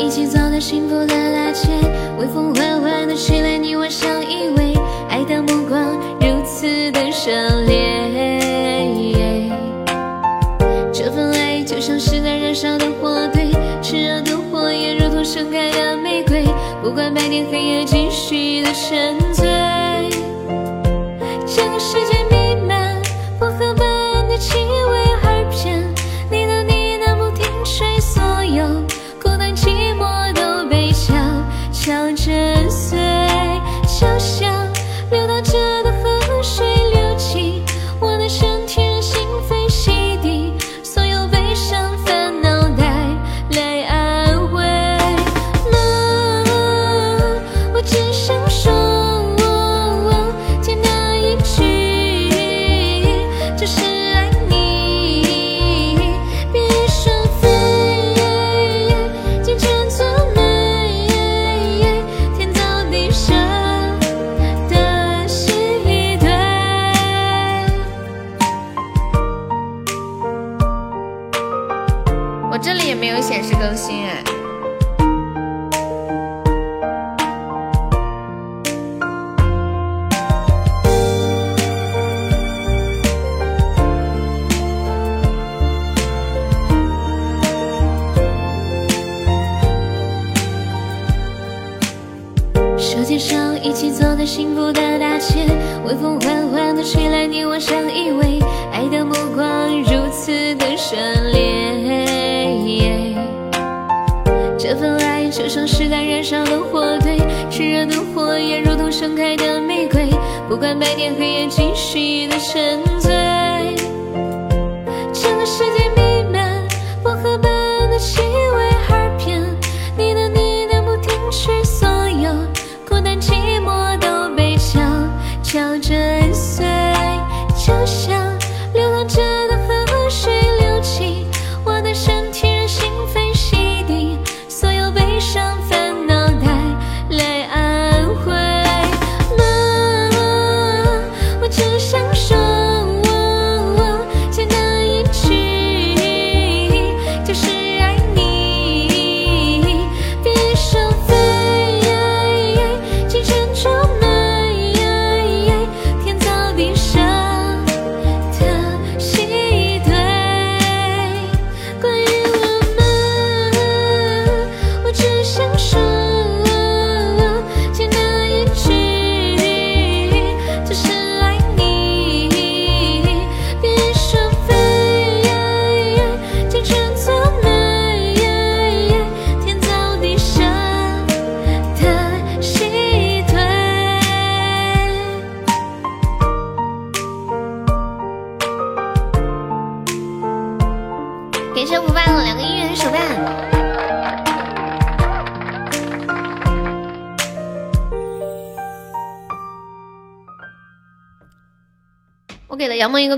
一起走在幸福的大街，微风缓缓的吹来，你我相依偎，爱的目光如此的热烈。这份爱就像是在燃烧的火堆，炽热的火焰如同盛开的玫瑰，不管白天黑夜，继续的沉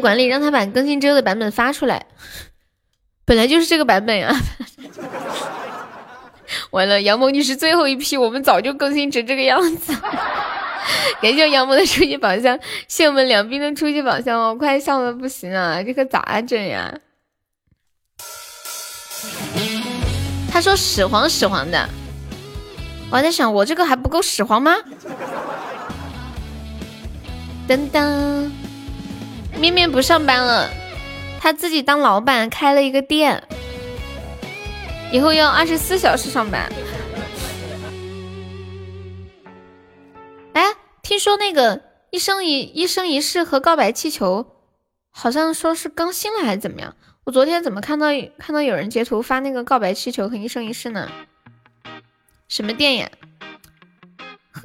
管理，让他把更新之后的版本发出来。本来就是这个版本呀。完了，杨萌你是最后一批，我们早就更新成这个样子。感谢杨萌的初级宝箱，谢我们两兵的初级宝箱，我快笑的不行啊！这可咋整呀？他说始皇始皇的，我还在想我这个还不够始皇吗？噔噔，面面不上班了，他自己当老板开了一个店，以后要二十四小时上班。哎，听说那个一生一一生一世和告白气球，好像说是更新了还是怎么样？我昨天怎么看到看到有人截图发那个告白气球和一生一世呢？什么店呀？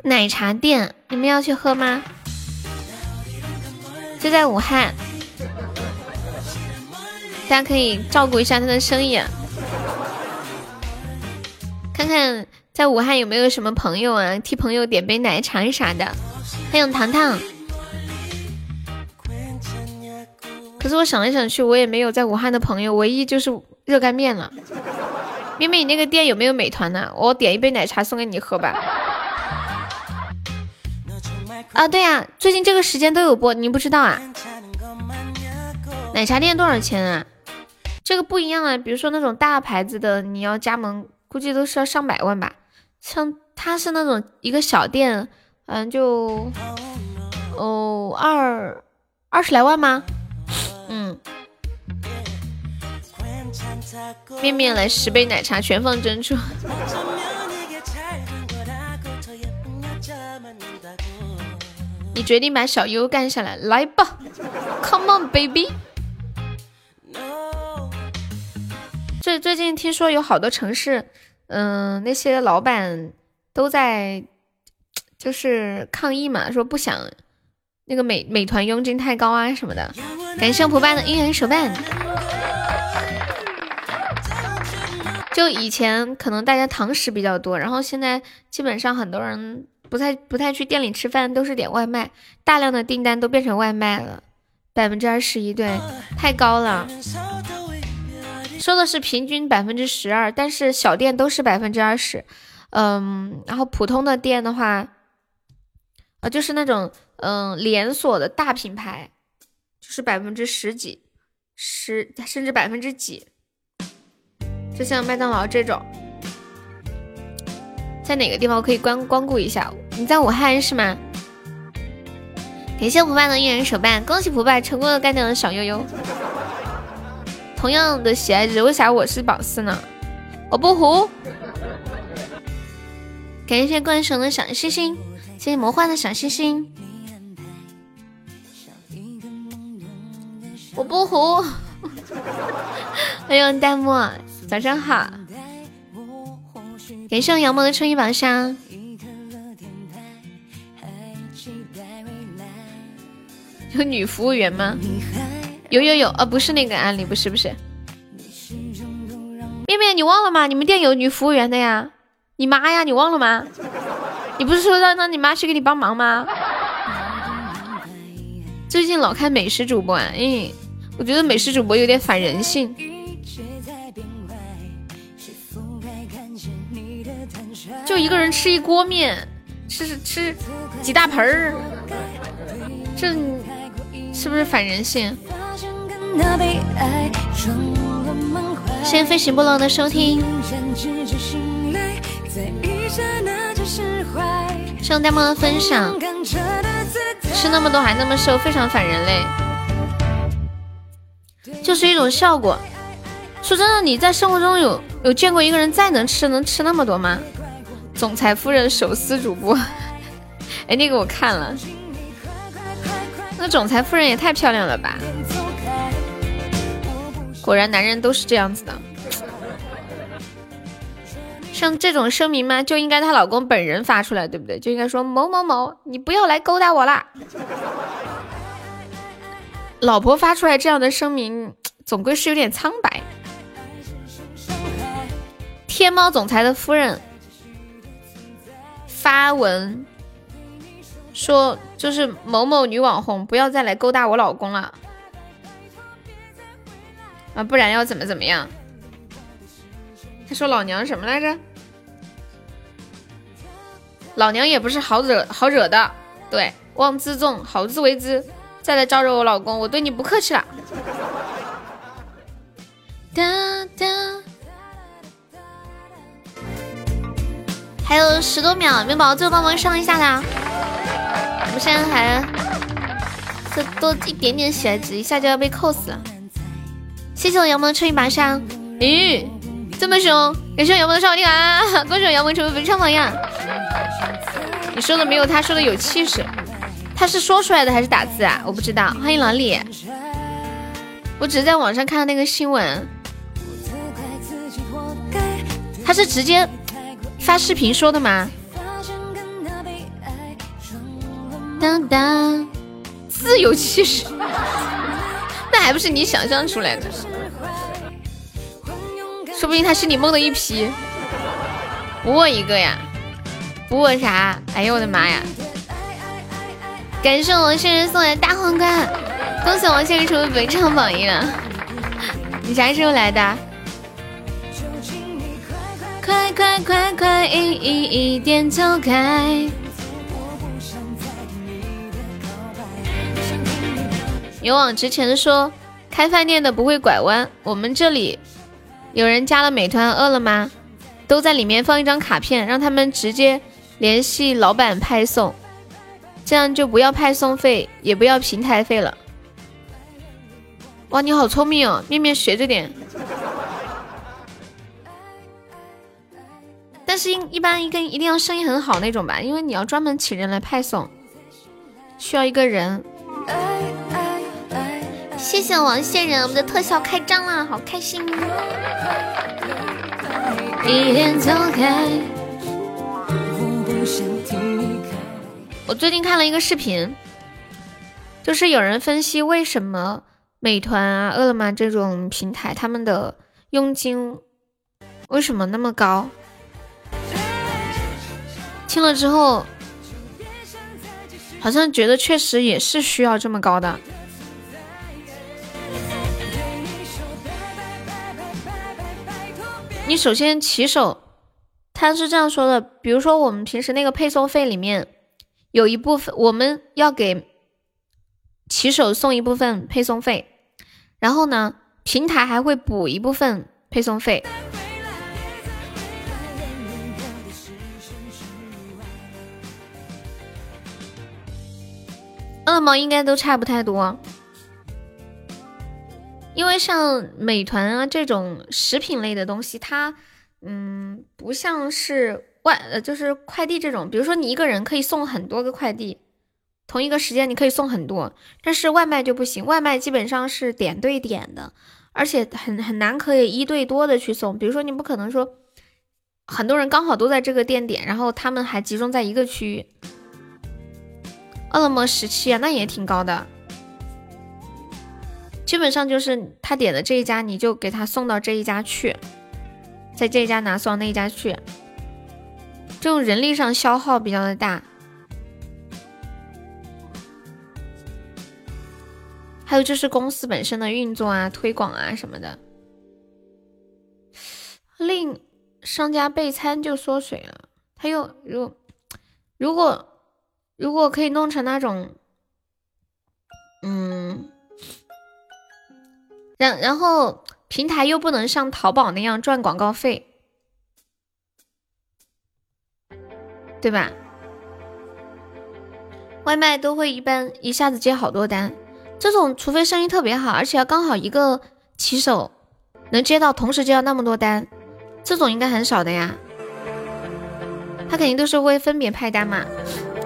奶茶店，你们要去喝吗？就在武汉，大家可以照顾一下他的生意，看看在武汉有没有什么朋友啊，替朋友点杯奶茶啥的。欢迎糖糖。可是我想来想去，我也没有在武汉的朋友，唯一就是热干面了。妹妹，你那个店有没有美团呢？我点一杯奶茶送给你喝吧。啊，对呀，最近这个时间都有播，你不知道啊？奶茶店多少钱啊？这个不一样啊，比如说那种大牌子的，你要加盟，估计都是要上百万吧。像他是那种一个小店，嗯，就哦二二十来万吗？嗯，面面来十杯奶茶，全放珍珠。你决定把小优干下来，来吧，Come on baby。最最近听说有好多城市，嗯，那些老板都在就是抗议嘛，说不想那个美美团佣金太高啊什么的。感谢蒲爸的姻缘手办。就以前可能大家堂食比较多，然后现在基本上很多人不太不太去店里吃饭，都是点外卖，大量的订单都变成外卖了，百分之二十一，对，太高了。说的是平均百分之十二，但是小店都是百分之二十，嗯，然后普通的店的话，呃，就是那种嗯连锁的大品牌，就是百分之十几，十甚至百分之几。就像麦当劳这种，在哪个地方可以光光顾一下？你在武汉是吗？感谢蒲爸的一人手办，恭喜蒲爸成功的干掉了小悠悠。同样的喜爱值，为啥我是榜四呢？我不胡。感谢冠神的小星星，谢谢魔幻的小星星。我不胡。欢迎弹幕。早上好，感谢杨萌的春雨宝箱。有女服务员吗？有有有，啊，不是那个案例，不是不是。面面，你忘了吗？你们店有女服务员的呀？你妈呀？你忘了吗？你不是说让让你妈去给你帮忙吗？最近老看美食主播，嗯，我觉得美食主播有点反人性。就一个人吃一锅面，吃吃几大盆儿，这是不是反人性？谢谢飞行部落的收听，谢谢大梦的分享。吃那么多还那么瘦，非常反人类，就是一种效果。说真的，你在生活中有有见过一个人再能吃能吃那么多吗？总裁夫人手撕主播，哎，那个我看了，那总裁夫人也太漂亮了吧！果然男人都是这样子的。像这种声明吗？就应该她老公本人发出来，对不对？就应该说某某某，你不要来勾搭我啦。老婆发出来这样的声明，总归是有点苍白。天猫总裁的夫人。发文说就是某某女网红不要再来勾搭我老公了啊，不然要怎么怎么样？他说老娘什么来着？老娘也不是好惹好惹的，对，望自重，好自为之。再来招惹我老公，我对你不客气了。哒哒，还有十多秒，有没有宝宝最后帮忙上一下啦！我们现在还这多一点点血值，一下就要被扣死了。谢谢我杨萌吹一把扇，咦，这么凶！感谢我杨萌的少听啊！恭喜我杨萌成为本场榜样。你说的没有他说的有气势，他是说出来的还是打字啊？我不知道。欢迎老李，我只是在网上看到那个新闻。他是直接发视频说的吗？当当，自有气势，那还不是你想象出来的？说不定他是你梦的一批。补我一个呀？补我啥？哎呦我的妈呀！感谢王先生送来大皇冠，恭喜王先生成为本场榜一了。你啥时候来的？快快快快一一一点走开！勇往直前说，开饭店的不会拐弯。我们这里有人加了美团、饿了么，都在里面放一张卡片，让他们直接联系老板派送，这样就不要派送费，也不要平台费了。哇，你好聪明哦，面面学着点。但是一一般一个一定要生意很好那种吧，因为你要专门请人来派送，需要一个人。谢谢王仙人，我们的特效开张了，好开心。我最近看了一个视频，就是有人分析为什么美团啊、饿了么这种平台他们的佣金为什么那么高。听了之后，好像觉得确实也是需要这么高的。你首先骑手，他是这样说的，比如说我们平时那个配送费里面有一部分我们要给骑手送一部分配送费，然后呢，平台还会补一部分配送费。饿么应该都差不太多，因为像美团啊这种食品类的东西，它嗯不像是外呃就是快递这种，比如说你一个人可以送很多个快递，同一个时间你可以送很多，但是外卖就不行，外卖基本上是点对点的，而且很很难可以一对多的去送，比如说你不可能说很多人刚好都在这个店点，然后他们还集中在一个区域。饿了么十七啊，那也挺高的。基本上就是他点的这一家，你就给他送到这一家去，在这一家拿送到那一家去，这种人力上消耗比较的大。还有就是公司本身的运作啊、推广啊什么的。令商家备餐就缩水了，他又如如果。如果可以弄成那种，嗯，然然后平台又不能像淘宝那样赚广告费，对吧？外卖都会一般一下子接好多单，这种除非生意特别好，而且要刚好一个骑手能接到同时接到那么多单，这种应该很少的呀。他肯定都是会分别派单嘛。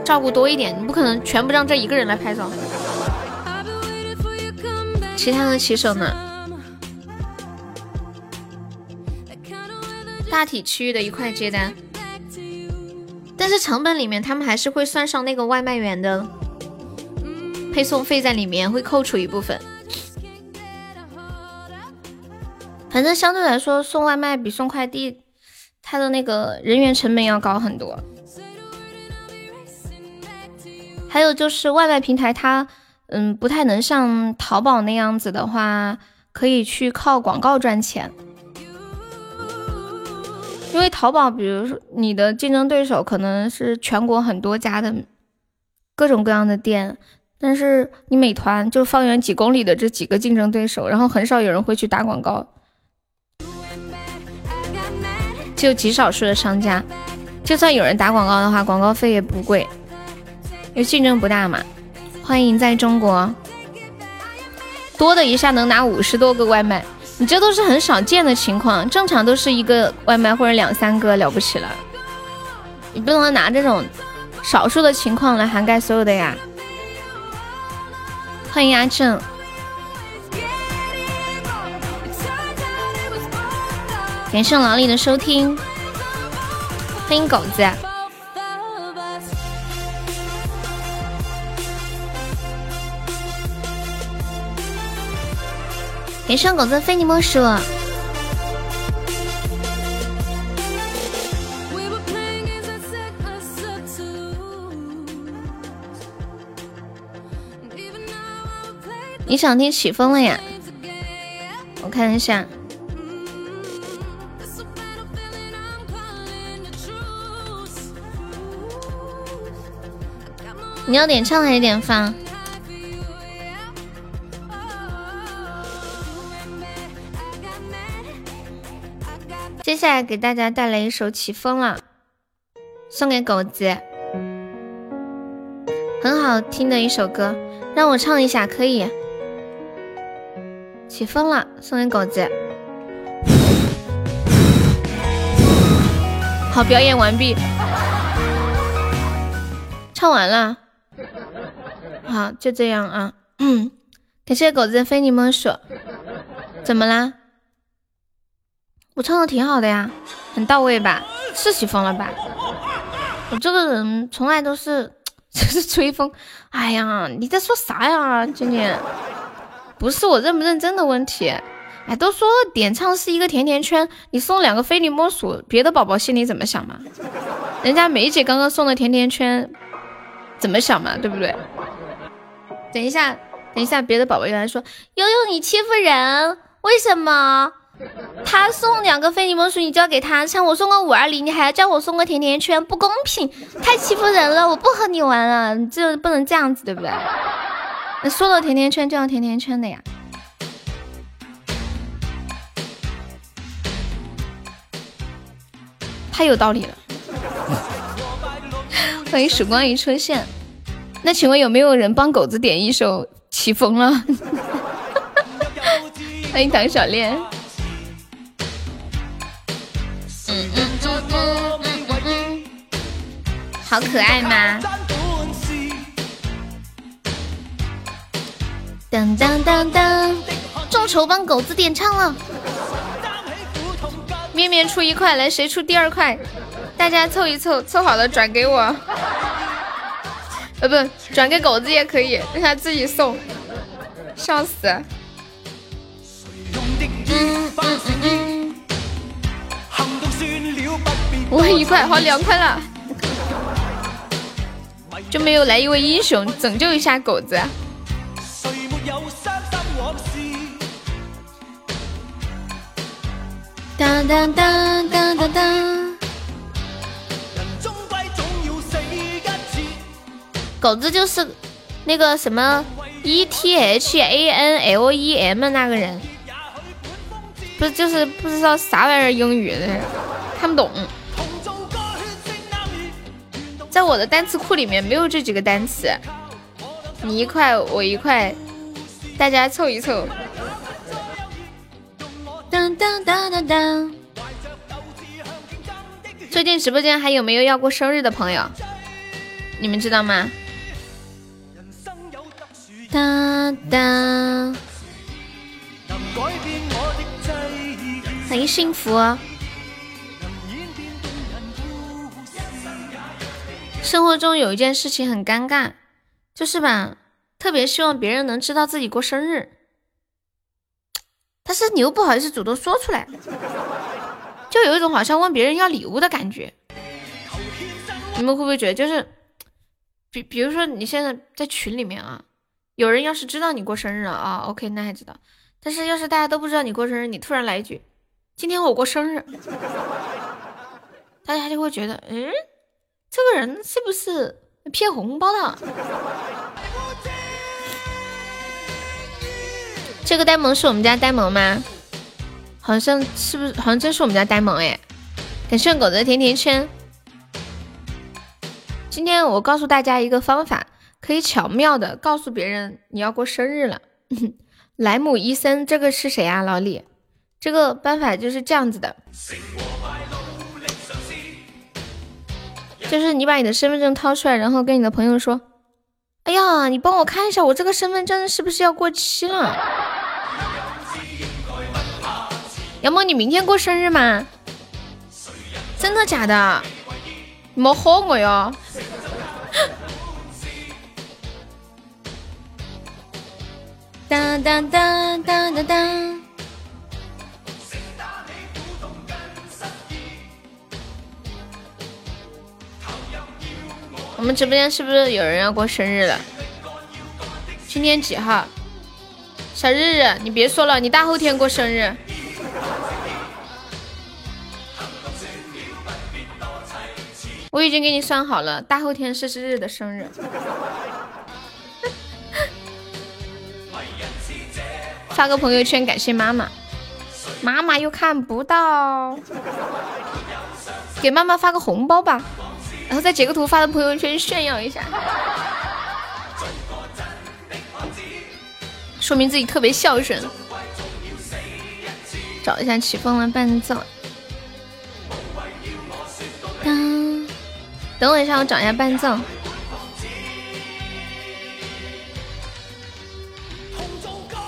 照顾多一点，你不可能全部让这一个人来拍照。其他的骑手呢？大体区域的一块接单，但是成本里面他们还是会算上那个外卖员的配送费在里面，会扣除一部分。反正相对来说，送外卖比送快递，它的那个人员成本要高很多。还有就是外卖平台它，嗯，不太能像淘宝那样子的话，可以去靠广告赚钱。因为淘宝，比如说你的竞争对手可能是全国很多家的各种各样的店，但是你美团就方圆几公里的这几个竞争对手，然后很少有人会去打广告，就极少数的商家，就算有人打广告的话，广告费也不贵，因为竞争不大嘛。欢迎在中国多的一下能拿五十多个外卖。你这都是很少见的情况，正常都是一个外卖或者两三个了不起了，你不能拿这种少数的情况来涵盖所有的呀。欢迎阿正，感谢老李的收听，欢迎狗子。连上狗子非你莫属。你想听起风了呀？我看一下。你要点唱还是点放？接下来给大家带来一首《起风了》，送给狗子，很好听的一首歌，让我唱一下可以。起风了，送给狗子。好，表演完毕，唱完了。好，就这样啊。嗯，感谢狗子非你莫属。怎么啦？我唱的挺好的呀，很到位吧？是起风了吧？我这个人从来都是 就是吹风。哎呀，你在说啥呀，静静？不是我认不认真的问题。哎，都说点唱是一个甜甜圈，你送两个非你莫属，别的宝宝心里怎么想嘛？人家梅姐刚刚送的甜甜圈怎么想嘛？对不对？等一下，等一下，别的宝宝又来说悠悠你欺负人，为什么？他送两个非你莫属，你就要给他；像我送个五二零，你还要叫我送个甜甜圈，不公平，太欺负人了！我不和你玩了，你这不能这样子，对不对？那说到甜甜圈就要甜甜圈的呀，太有道理了。欢迎曙光一出现，那请问有没有人帮狗子点一首《起风了》？欢迎唐小恋。好可爱吗？当当当当，众筹帮狗子点唱了。面面出一块，来谁出第二块？大家凑一凑，凑好了转给我。呃，不，转给狗子也可以，让他自己送。笑死。我一块，好两块了。就没有来一位英雄拯救一下狗子？当当当当当当！狗子就是那个什么 E T H A N L E M 那个人，不是就是不知道啥玩意儿英语的，看不懂。在我的单词库里面没有这几个单词，你一块我一块，大家凑一凑。当当当当当。最近直播间还有没有要过生日的朋友？你们知道吗？当当。欢迎幸福。生活中有一件事情很尴尬，就是吧，特别希望别人能知道自己过生日，但是你又不好意思主动说出来，就有一种好像问别人要礼物的感觉。你们会不会觉得，就是比比如说你现在在群里面啊，有人要是知道你过生日了啊，OK，那还知道。但是要是大家都不知道你过生日，你突然来一句“今天我过生日”，大家就会觉得，嗯，这个人是不是骗红包的？这个呆萌是我们家呆萌吗？好像是不是？好像真是我们家呆萌哎！感谢狗子的甜甜圈。今天我告诉大家一个方法，可以巧妙的告诉别人你要过生日了。莱姆医生，这个是谁啊？老李，这个办法就是这样子的，就是你把你的身份证掏出来，然后跟你的朋友说：“哎呀，你帮我看一下，我这个身份证是不是要过期了？”杨梦你明天过生日吗？真的假的？你莫唬我哟！当当当当当当！我们直播间是不是有人要过生日了？今天几号？小日日，你别说了，你大后天过生日。我已经给你算好了，大后天是日日的生日。发个朋友圈感谢妈妈，妈妈又看不到，给妈妈发个红包吧，然后再截个图发到朋友圈炫耀一下，说明自己特别孝顺。找一下起风了伴奏。当，等我一下，我找一下伴奏。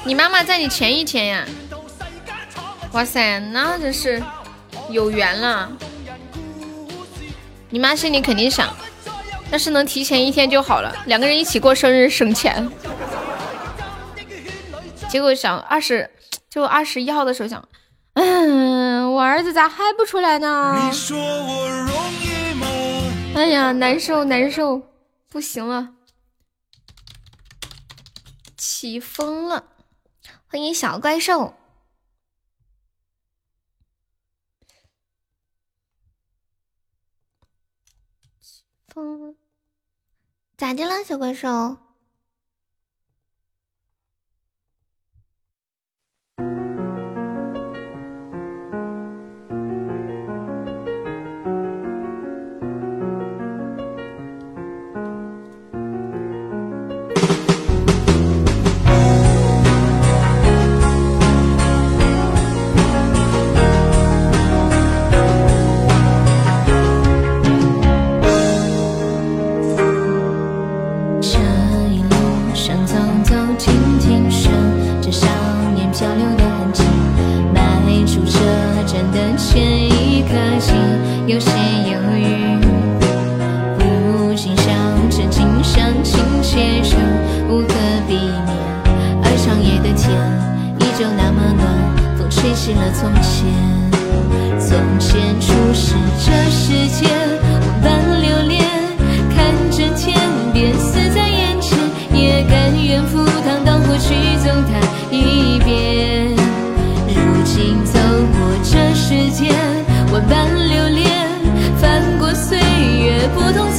你妈妈在你前一天呀？哇塞，那真是有缘了。你妈心里肯定想，要是能提前一天就好了，两个人一起过生日省钱。结果想二十，就二十一号的时候想，嗯，我儿子咋还不出来呢？哎呀，难受难受，不行了，起风了。欢迎小怪兽，风咋的了，小怪兽？的前一刻起有些犹豫，不禁想着今生情牵手，无可避免。而长夜的天依旧那么暖，风吹起了从前。从前初识这世间，万般留恋，看着天边死在眼前，也甘愿赴汤蹈火去走它一时间，万般留恋。岁月不同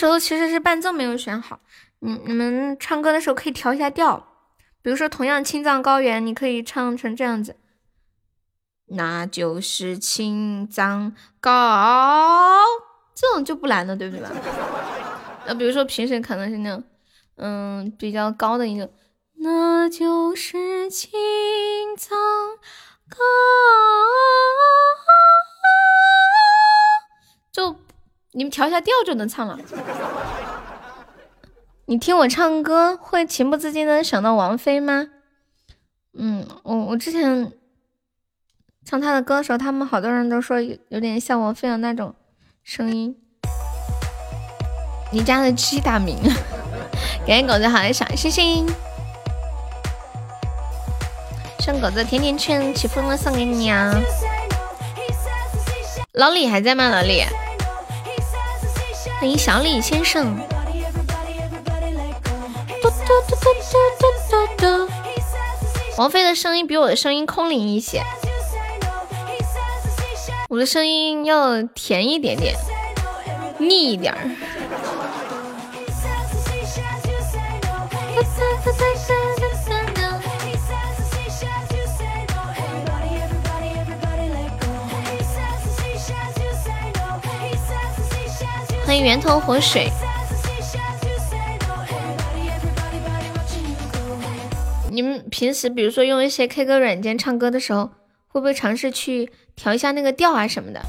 时候其实是伴奏没有选好，你你们唱歌的时候可以调一下调，比如说同样青藏高原，你可以唱成这样子，那就是青藏高，这种就不难了，对不对吧？那比如说平时可能是那种，嗯，比较高的一个，那就是青藏高，就你们调一下调就能唱了。你听我唱歌会情不自禁的想到王菲吗？嗯，我我之前唱她的歌的时候，他们好多人都说有有点像王菲的那种声音。你家的鸡大名，感谢狗子好的小星星，送狗子甜甜圈，起风了送给你啊！老李还在吗？老李，欢迎小李先生。嘟嘟嘟嘟嘟嘟嘟。王菲的声音比我的声音空灵一些，我的声音要甜一点点，腻一点儿。欢迎源头活水。你们平时比如说用一些 K 歌软件唱歌的时候，会不会尝试去调一下那个调啊什么的？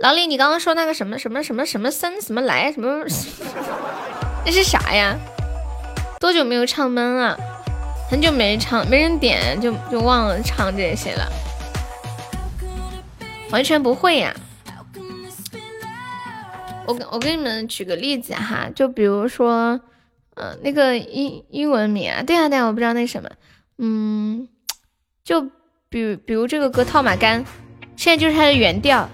老李，你刚刚说那个什么什么什么什么森什么来什么，那是啥呀？多久没有唱闷了？很久没唱，没人点就就忘了唱这些了，完全不会呀。我我给你们举个例子哈，就比如说，嗯、那个英英文名啊，对啊对啊，我不知道那什么，嗯，就比比如这个歌《套马杆》，现在就是它的原调，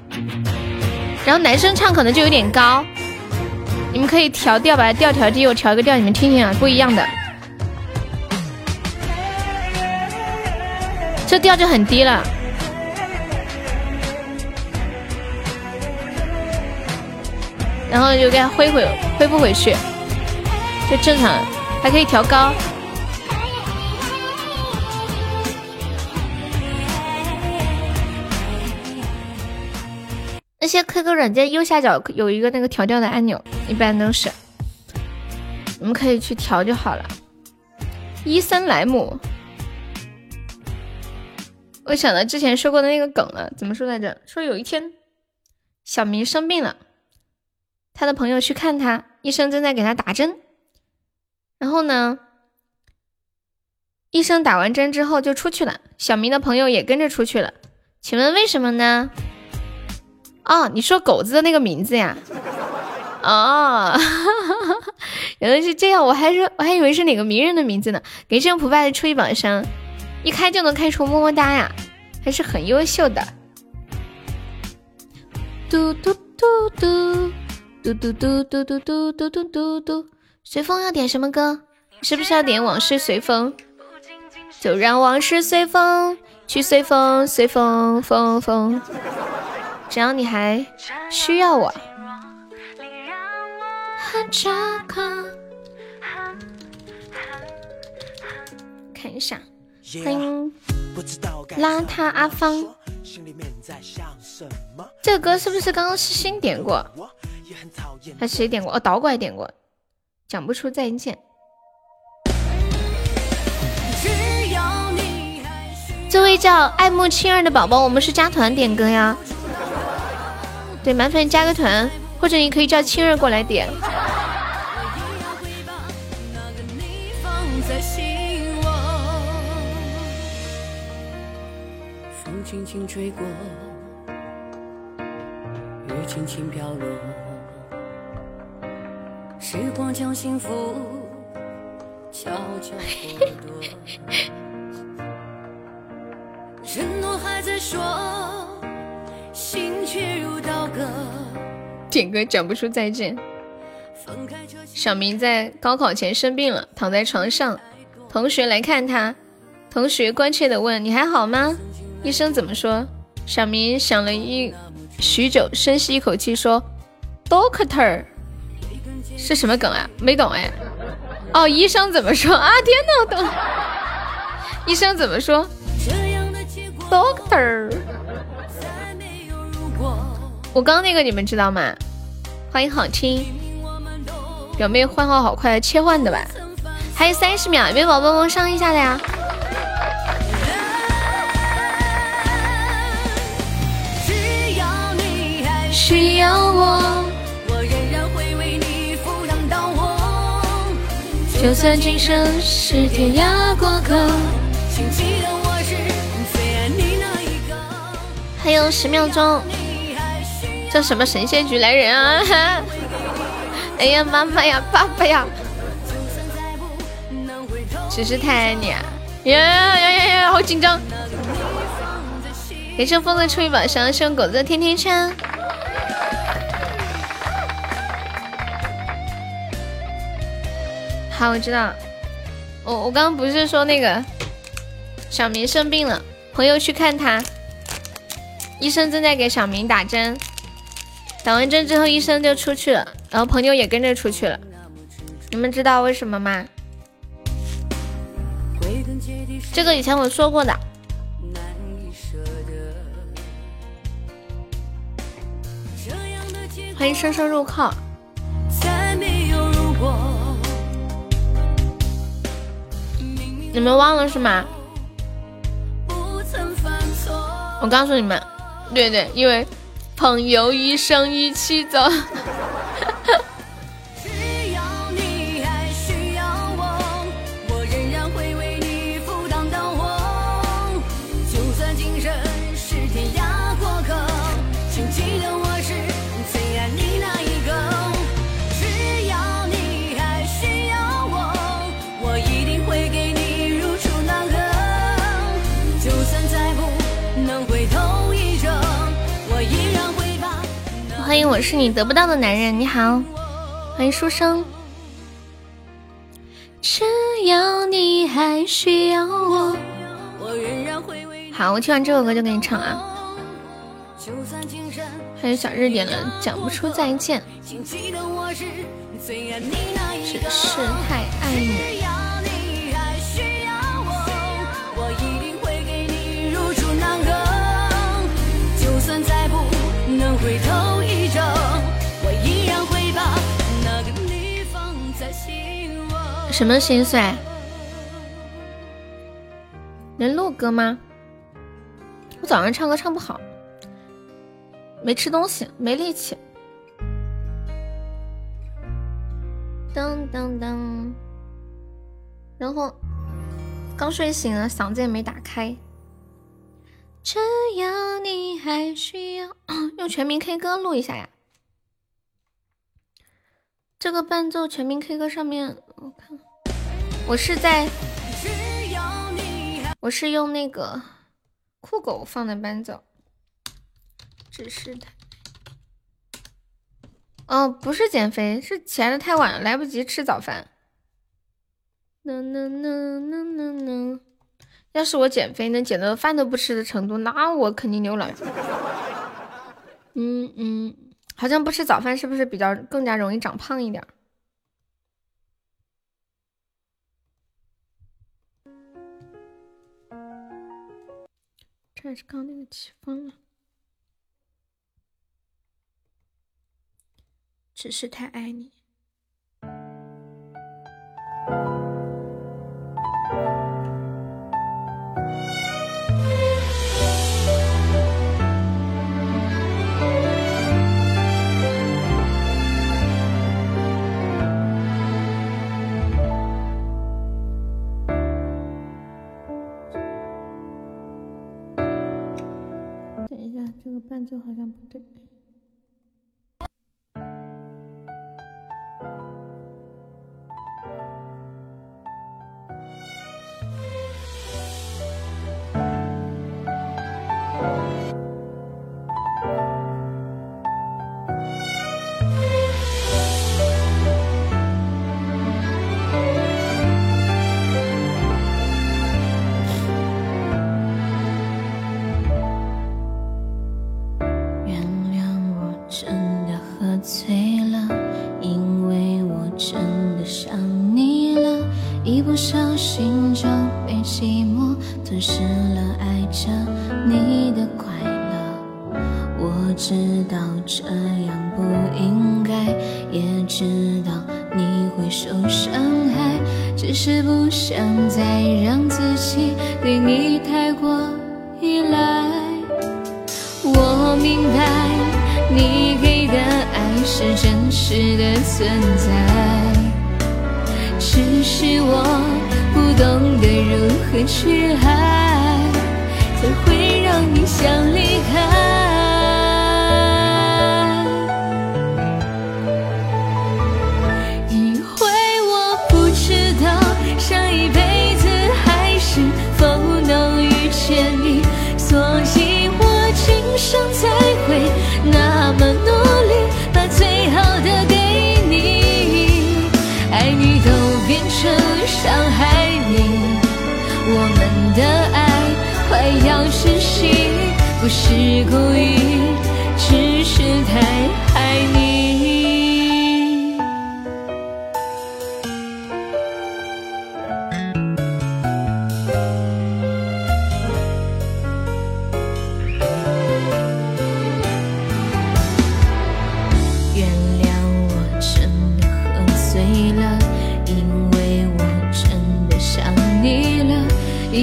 然后男生唱可能就有点高，你们可以调调把它调调低，我调一个调，你们听听啊，不一样的，这调就很低了。然后就给它恢回恢复回去，就正常，还可以调高。那些 QQ 软件右下角有一个那个调调的按钮，一般都是，我们可以去调就好了。伊森莱姆，我想到之前说过的那个梗了，怎么说来着？说有一天小明生病了。他的朋友去看他，医生正在给他打针。然后呢，医生打完针之后就出去了，小明的朋友也跟着出去了。请问为什么呢？哦，你说狗子的那个名字呀？哦，原来是这样，我还说我还以为是哪个名人的名字呢。给正普拜的初一宝箱，一开就能开出么么哒呀，还是很优秀的。嘟嘟嘟嘟。嘟嘟嘟嘟嘟嘟嘟嘟嘟嘟，随风要点什么歌？是不是要点《往事随风》？就让往事随风去，随风随风风风。只要你还需要我。看一下，欢迎邋遢阿芳。这个歌是不是刚刚是新点过？还是谁点过？哦，导拐点过。讲不出再见。这位叫爱慕青儿的宝宝，我们是加团点歌呀。对，麻烦加个团，或者你可以叫青儿过来点。风轻轻吹过，雨轻轻飘落，时光将幸福悄悄剥夺。承诺还在说，心却如刀割。点歌讲不出再见。小明在高考前生病了，躺在床上，同学来看他，同学关切的问：“你还好吗？”医生怎么说？小明想了一许久，深吸一口气说：“Doctor，是什么梗啊？没懂哎。哦，医生怎么说啊？天哪，懂。医生怎么说？Doctor，我刚刚那个你们知道吗？欢迎好听，表妹换号好快，切换的吧？还有三十秒，有没有宝宝帮忙上一下的呀？需要我，就算今生是天涯过客，请记得我是最爱你那一个。还有十秒钟，叫什么神仙局来人啊？哎呀，妈妈呀，爸爸呀！只是太爱你啊！呀呀呀呀，好紧张！给这风的出一把香，送狗子的甜甜好，我知道。我我刚刚不是说那个小明生病了，朋友去看他，医生正在给小明打针，打完针之后医生就出去了，然后朋友也跟着出去了。你们知道为什么吗？这个以前我说过的。欢迎生生入靠。你们忘了是吗？我告诉你们，对对，因为朋友一生一起走。欢迎，我是你得不到的男人。你好，欢迎书生。只要你还需要我，好，我听完这首歌就给你唱啊。还有小日点了，讲不出再见，只是太爱你。就算再不能回头。什么心碎？能录歌吗？我早上唱歌唱不好，没吃东西，没力气。当当当，然后刚睡醒了，嗓子也没打开。只要你还需要，用全民 K 歌录一下呀。这个伴奏全民 K 歌上面，我看，我是在，我是用那个酷狗放的伴奏，只是太，哦，不是减肥，是起来的太晚了，来不及吃早饭。要是我减肥能减到饭都不吃的程度，那我肯定牛了。嗯嗯，好像不吃早饭是不是比较更加容易长胖一点？这是刚那个起风了，只是太爱你。这个伴奏好像不对。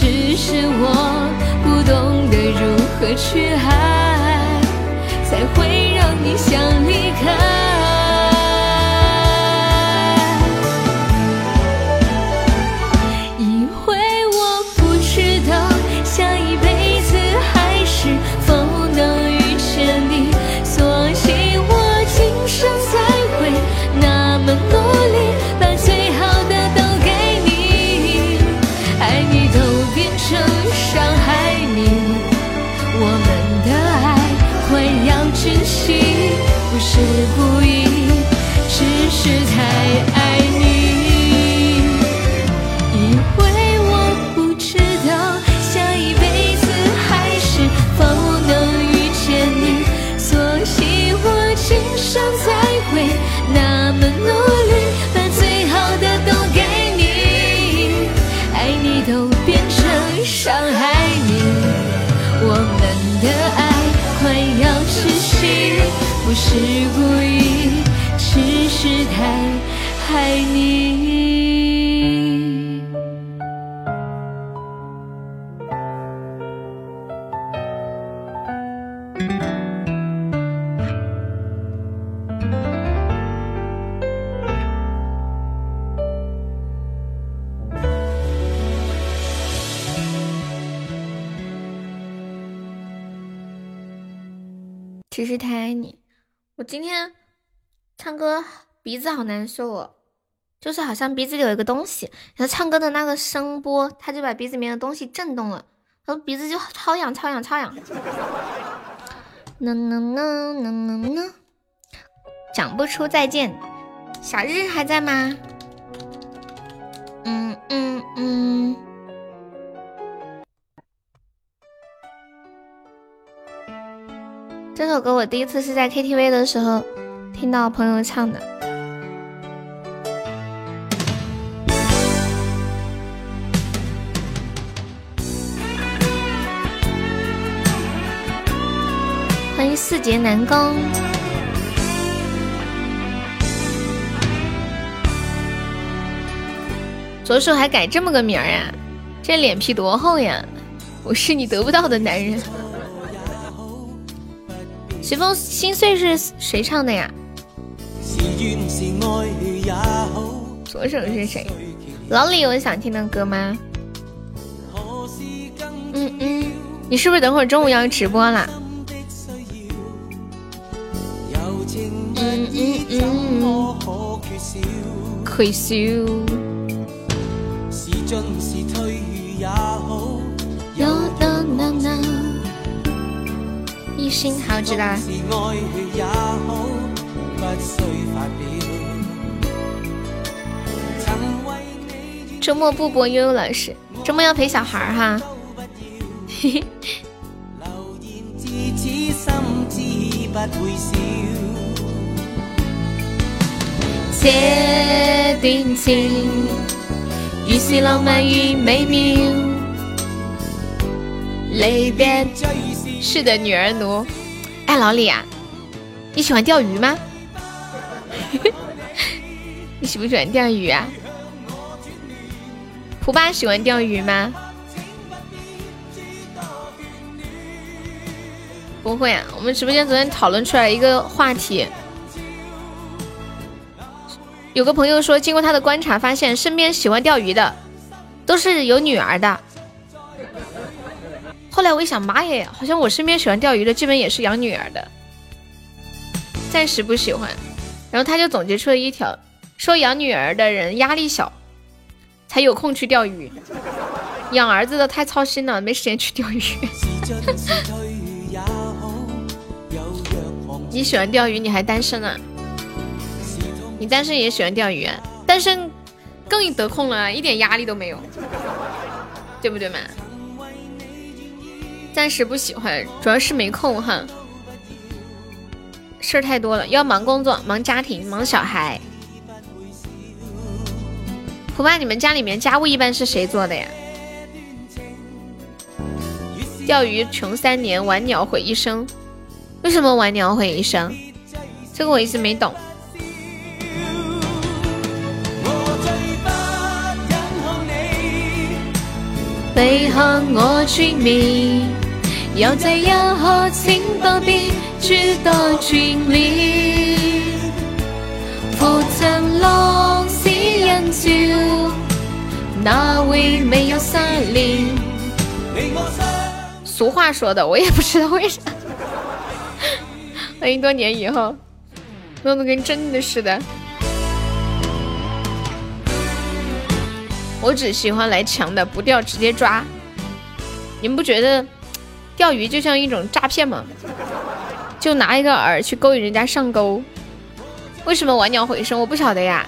只是我不懂得如何去爱，才会让你想离开。是太爱你。因为我不知道下一辈子还是否能遇见你，所以我今生才会那么努力，把最好的都给你，爱你都变成伤害你，我们的爱快要窒息，不是故意，只是太爱你。只是太爱你。我今天唱歌鼻子好难受哦，就是好像鼻子里有一个东西，然后唱歌的那个声波，它就把鼻子里面的东西震动了，然后鼻子就超痒超痒超痒。能能能能能能，讲不出再见。小日还在吗？嗯嗯嗯。这首歌我第一次是在 KTV 的时候听到朋友唱的。四节南宫，左手还改这么个名儿呀？这脸皮多厚呀！我是你得不到的男人。随风心碎是谁唱的呀？左手是谁？老李有想听的歌吗？嗯嗯，你是不是等会儿中午要直播啦？嗯嗯嗯，亏笑。一心好，知道了。周末不播悠悠老师，周末要陪小孩儿哈。嘿嘿。这段情，如是浪漫与美妙。是的，女儿奴。哎，老李啊，你喜欢钓鱼吗？你喜不喜欢钓鱼啊？蒲爸喜欢钓鱼吗？不会啊。我们直播间昨天讨论出来一个话题，有个朋友说，经过他的观察，发现身边喜欢钓鱼的都是有女儿的。后来我一想，妈耶，好像我身边喜欢钓鱼的，基本也是养女儿的。暂时不喜欢，然后他就总结出了一条，说养女儿的人压力小，才有空去钓鱼。养儿子的太操心了，没时间去钓鱼。你喜欢钓鱼，你还单身啊？你单身也喜欢钓鱼啊，单身更得空了，一点压力都没有，对不对嘛？暂时不喜欢，主要是没空哈，事儿太多了，要忙工作、忙家庭、忙小孩。普爸，你们家里面家务一般是谁做的呀？钓鱼穷三年，玩鸟毁一生。为什么玩鸟毁一生？这个我一直没懂。你向我追觅，又再一刻，请不必诸多眷恋。浮沉浪是人潮，哪会没有失恋？俗话说的，我也不知道为啥。欢迎多年以后，弄得跟真的似的。我只喜欢来强的，不钓直接抓。你们不觉得钓鱼就像一种诈骗吗？就拿一个饵去勾引人家上钩。为什么玩鸟回声？我不晓得呀。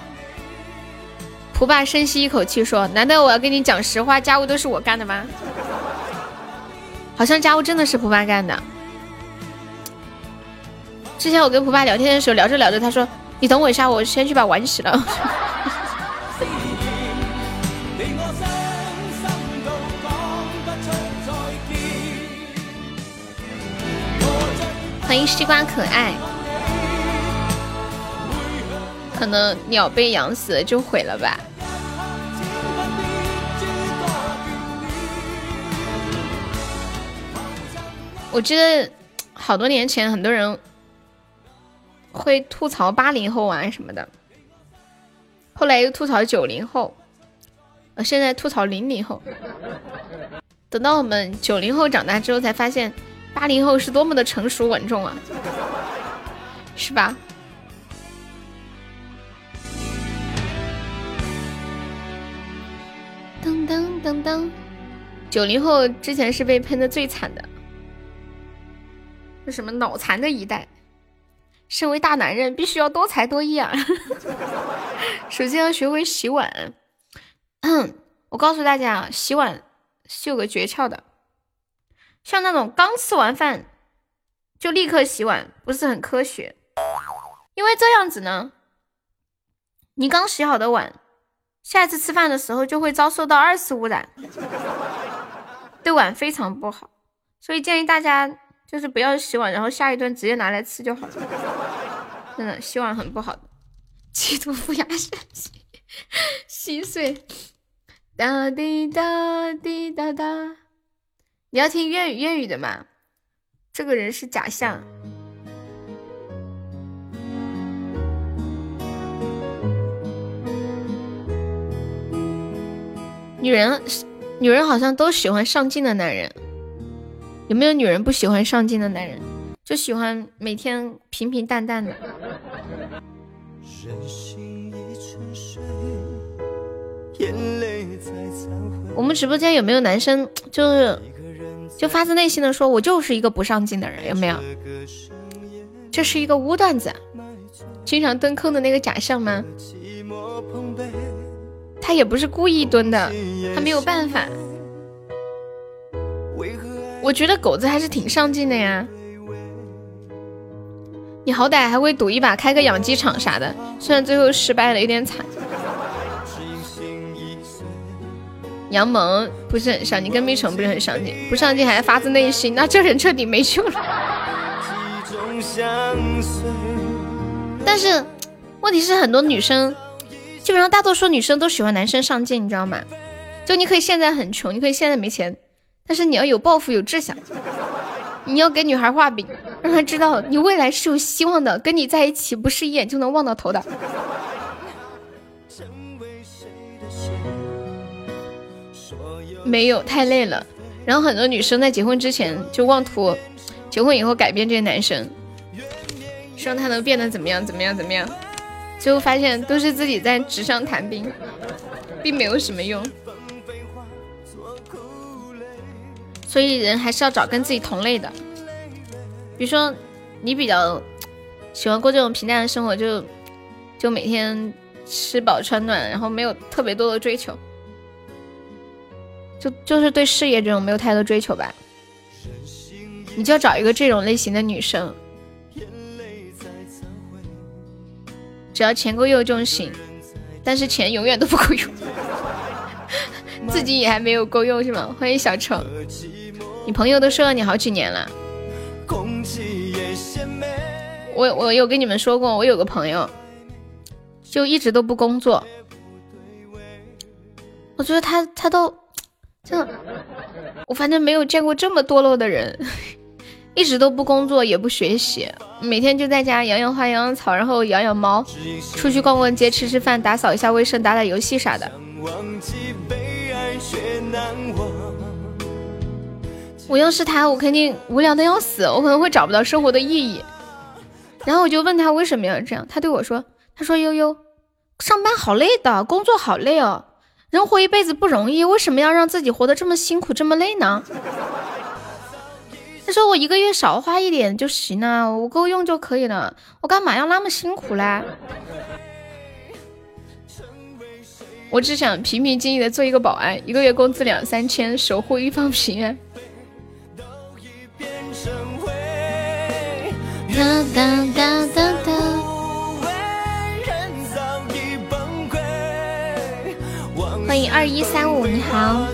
蒲爸深吸一口气说：“难道我要跟你讲实话，家务都是我干的吗？”好像家务真的是蒲爸干的。之前我跟蒲爸聊天的时候，聊着聊着，他说：“你等我一下，我先去把碗洗了。” 欢迎西瓜可爱，可能鸟被养死了就毁了吧。我记得好多年前，很多人会吐槽八零后啊什么的，后来又吐槽九零后，呃，现在吐槽零零后。等到我们九零后长大之后，才发现。八零后是多么的成熟稳重啊！是吧？噔噔噔噔，九零后之前是被喷的最惨的，这什么脑残的一代。身为大男人，必须要多才多艺啊！首先要学会洗碗。我告诉大家啊，洗碗是有个诀窍的。像那种刚吃完饭就立刻洗碗，不是很科学。因为这样子呢，你刚洗好的碗，下一次吃饭的时候就会遭受到二次污染，对碗非常不好。所以建议大家。就是不要洗碗，然后下一顿直接拿来吃就好了。真的，洗碗很不好的。企图不压身体，稀碎。哒滴哒滴哒哒。你要听粤语粤语的吗？这个人是假象。女人，女人好像都喜欢上进的男人。有没有女人不喜欢上进的男人，就喜欢每天平平淡淡的？我们直播间有没有男生，就是就发自内心的说，我就是一个不上进的人？有没有？这是一个污段子，经常蹲坑的那个假象吗？他也不是故意蹲的，他没有办法。我觉得狗子还是挺上进的呀，你好歹还会赌一把开个养鸡场啥的，虽然最后失败了，有点惨。杨萌不是很上进，跟蜜橙不是很上进，不上进还发自内心，那这人彻底没救了。但是问题是很多女生，基本上大多数女生都喜欢男生上进，你知道吗？就你可以现在很穷，你可以现在没钱。但是你要有抱负、有志向，你要给女孩画饼，让她知道你未来是有希望的，跟你在一起不是一眼就能望到头的。没有，太累了。然后很多女生在结婚之前就妄图结婚以后改变这些男生，希望他能变得怎么样、怎么样、怎么样，最后发现都是自己在纸上谈兵，并没有什么用。所以人还是要找跟自己同类的，比如说你比较喜欢过这种平淡的生活，就就每天吃饱穿暖，然后没有特别多的追求，就就是对事业这种没有太多追求吧。你就要找一个这种类型的女生，只要钱够用就行，但是钱永远都不够用，自己也还没有够用是吗？欢迎小程。你朋友都说了你好几年了，我我有跟你们说过，我有个朋友，就一直都不工作。我觉得他他都，这我反正没有见过这么堕落的人，一直都不工作也不学习，每天就在家养养花、养养草，然后养养猫，出去逛逛街、吃吃饭、打扫一下卫生、打打游戏啥的。我要是他，我肯定无聊的要死，我可能会找不到生活的意义。然后我就问他为什么要这样，他对我说：“他说悠悠，上班好累的，工作好累哦，人活一辈子不容易，为什么要让自己活得这么辛苦这么累呢？”他说：“我一个月少花一点就行了，我够用就可以了，我干嘛要那么辛苦嘞？我只想平平静静的做一个保安，一个月工资两三千，守护一方平安。”哒哒哒哒哒。欢迎二一三五，你好。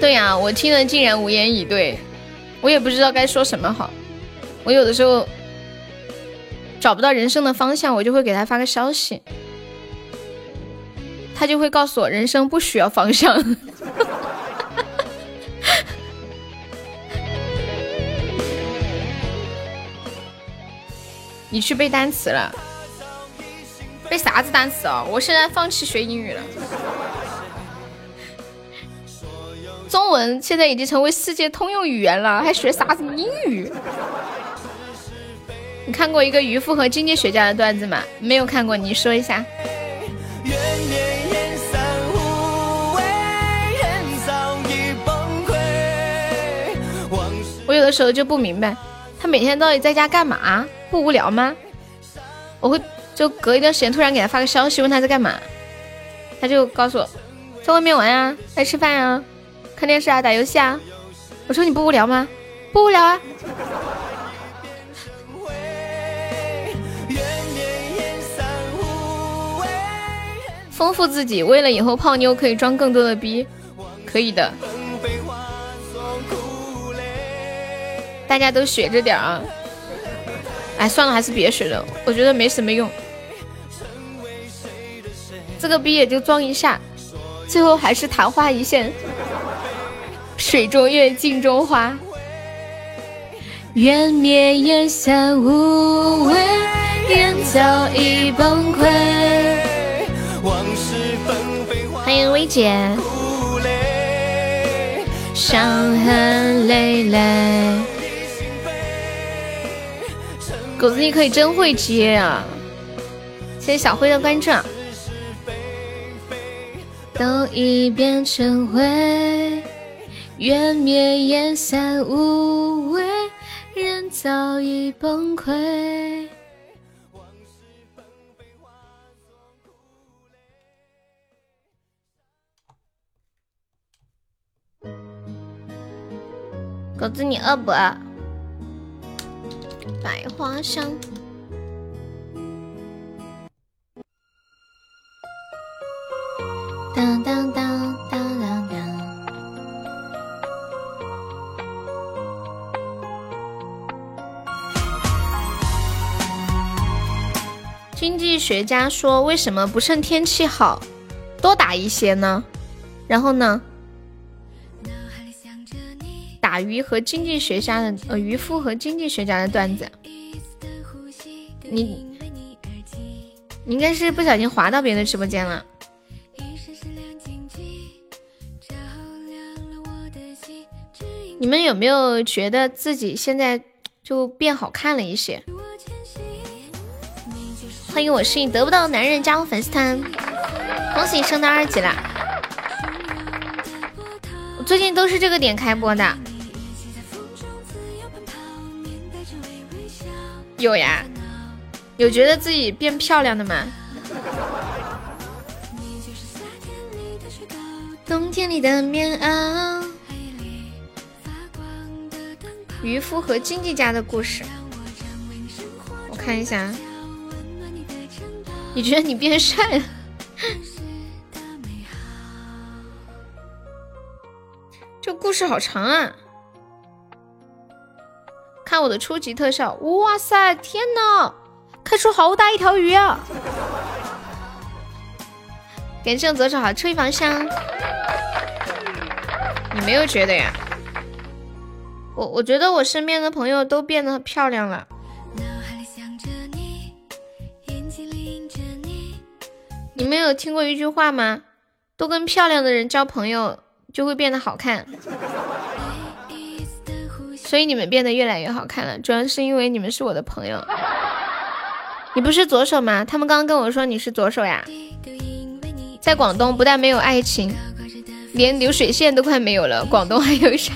对呀，我听了竟然无言以对，我也不知道该说什么好。我有的时候找不到人生的方向，我就会给他发个消息，他就会告诉我人生不需要方向。你去背单词了？背啥子单词啊？我现在放弃学英语了。中文现在已经成为世界通用语言了，还学啥子英语？你看过一个渔夫和经济学家的段子吗？没有看过，你说一下。我有的时候就不明白，他每天到底在家干嘛？不无聊吗？我会就隔一段时间突然给他发个消息，问他在干嘛，他就告诉我在外面玩啊，在吃饭啊，看电视啊，打游戏啊。我说你不无聊吗？不无聊啊。丰富自己，为了以后泡妞可以装更多的逼，可以的。大家都学着点啊！哎，算了，还是别学了，我觉得没什么用。这个逼也就装一下，最后还是昙花一现。水中月，镜中花，缘灭烟散无味，人早已崩溃。往事纷飞欢迎薇姐，伤痕累累。狗子，你可以真会接啊！谢谢小辉的关注。都已变成灰，缘灭烟散无味，人早已崩溃。狗子，你饿不饿？百花香。当当当当当当。经济学家说，为什么不趁天气好多打一些呢？然后呢？打鱼和经济学家的呃渔夫和经济学家的段子，你你应该是不小心滑到别人的直播间了。你们有没有觉得自己现在就变好看了一些？欢迎我是你得不到的男人加入粉丝团，恭喜你升到二级啦！我最近都是这个点开播的。有呀，有觉得自己变漂亮的吗？冬天里的棉袄，渔夫和经济家的故事，我看一下。你觉得你变帅了？这故事好长啊！看我的初级特效，哇塞！天呐，开出好大一条鱼啊！感谢左手好车房香，你没有觉得呀？我我觉得我身边的朋友都变得漂亮了。你们有听过一句话吗？多跟漂亮的人交朋友，就会变得好看。所以你们变得越来越好看了，主要是因为你们是我的朋友。你不是左手吗？他们刚刚跟我说你是左手呀。在广东不但没有爱情，连流水线都快没有了。广东还有啥？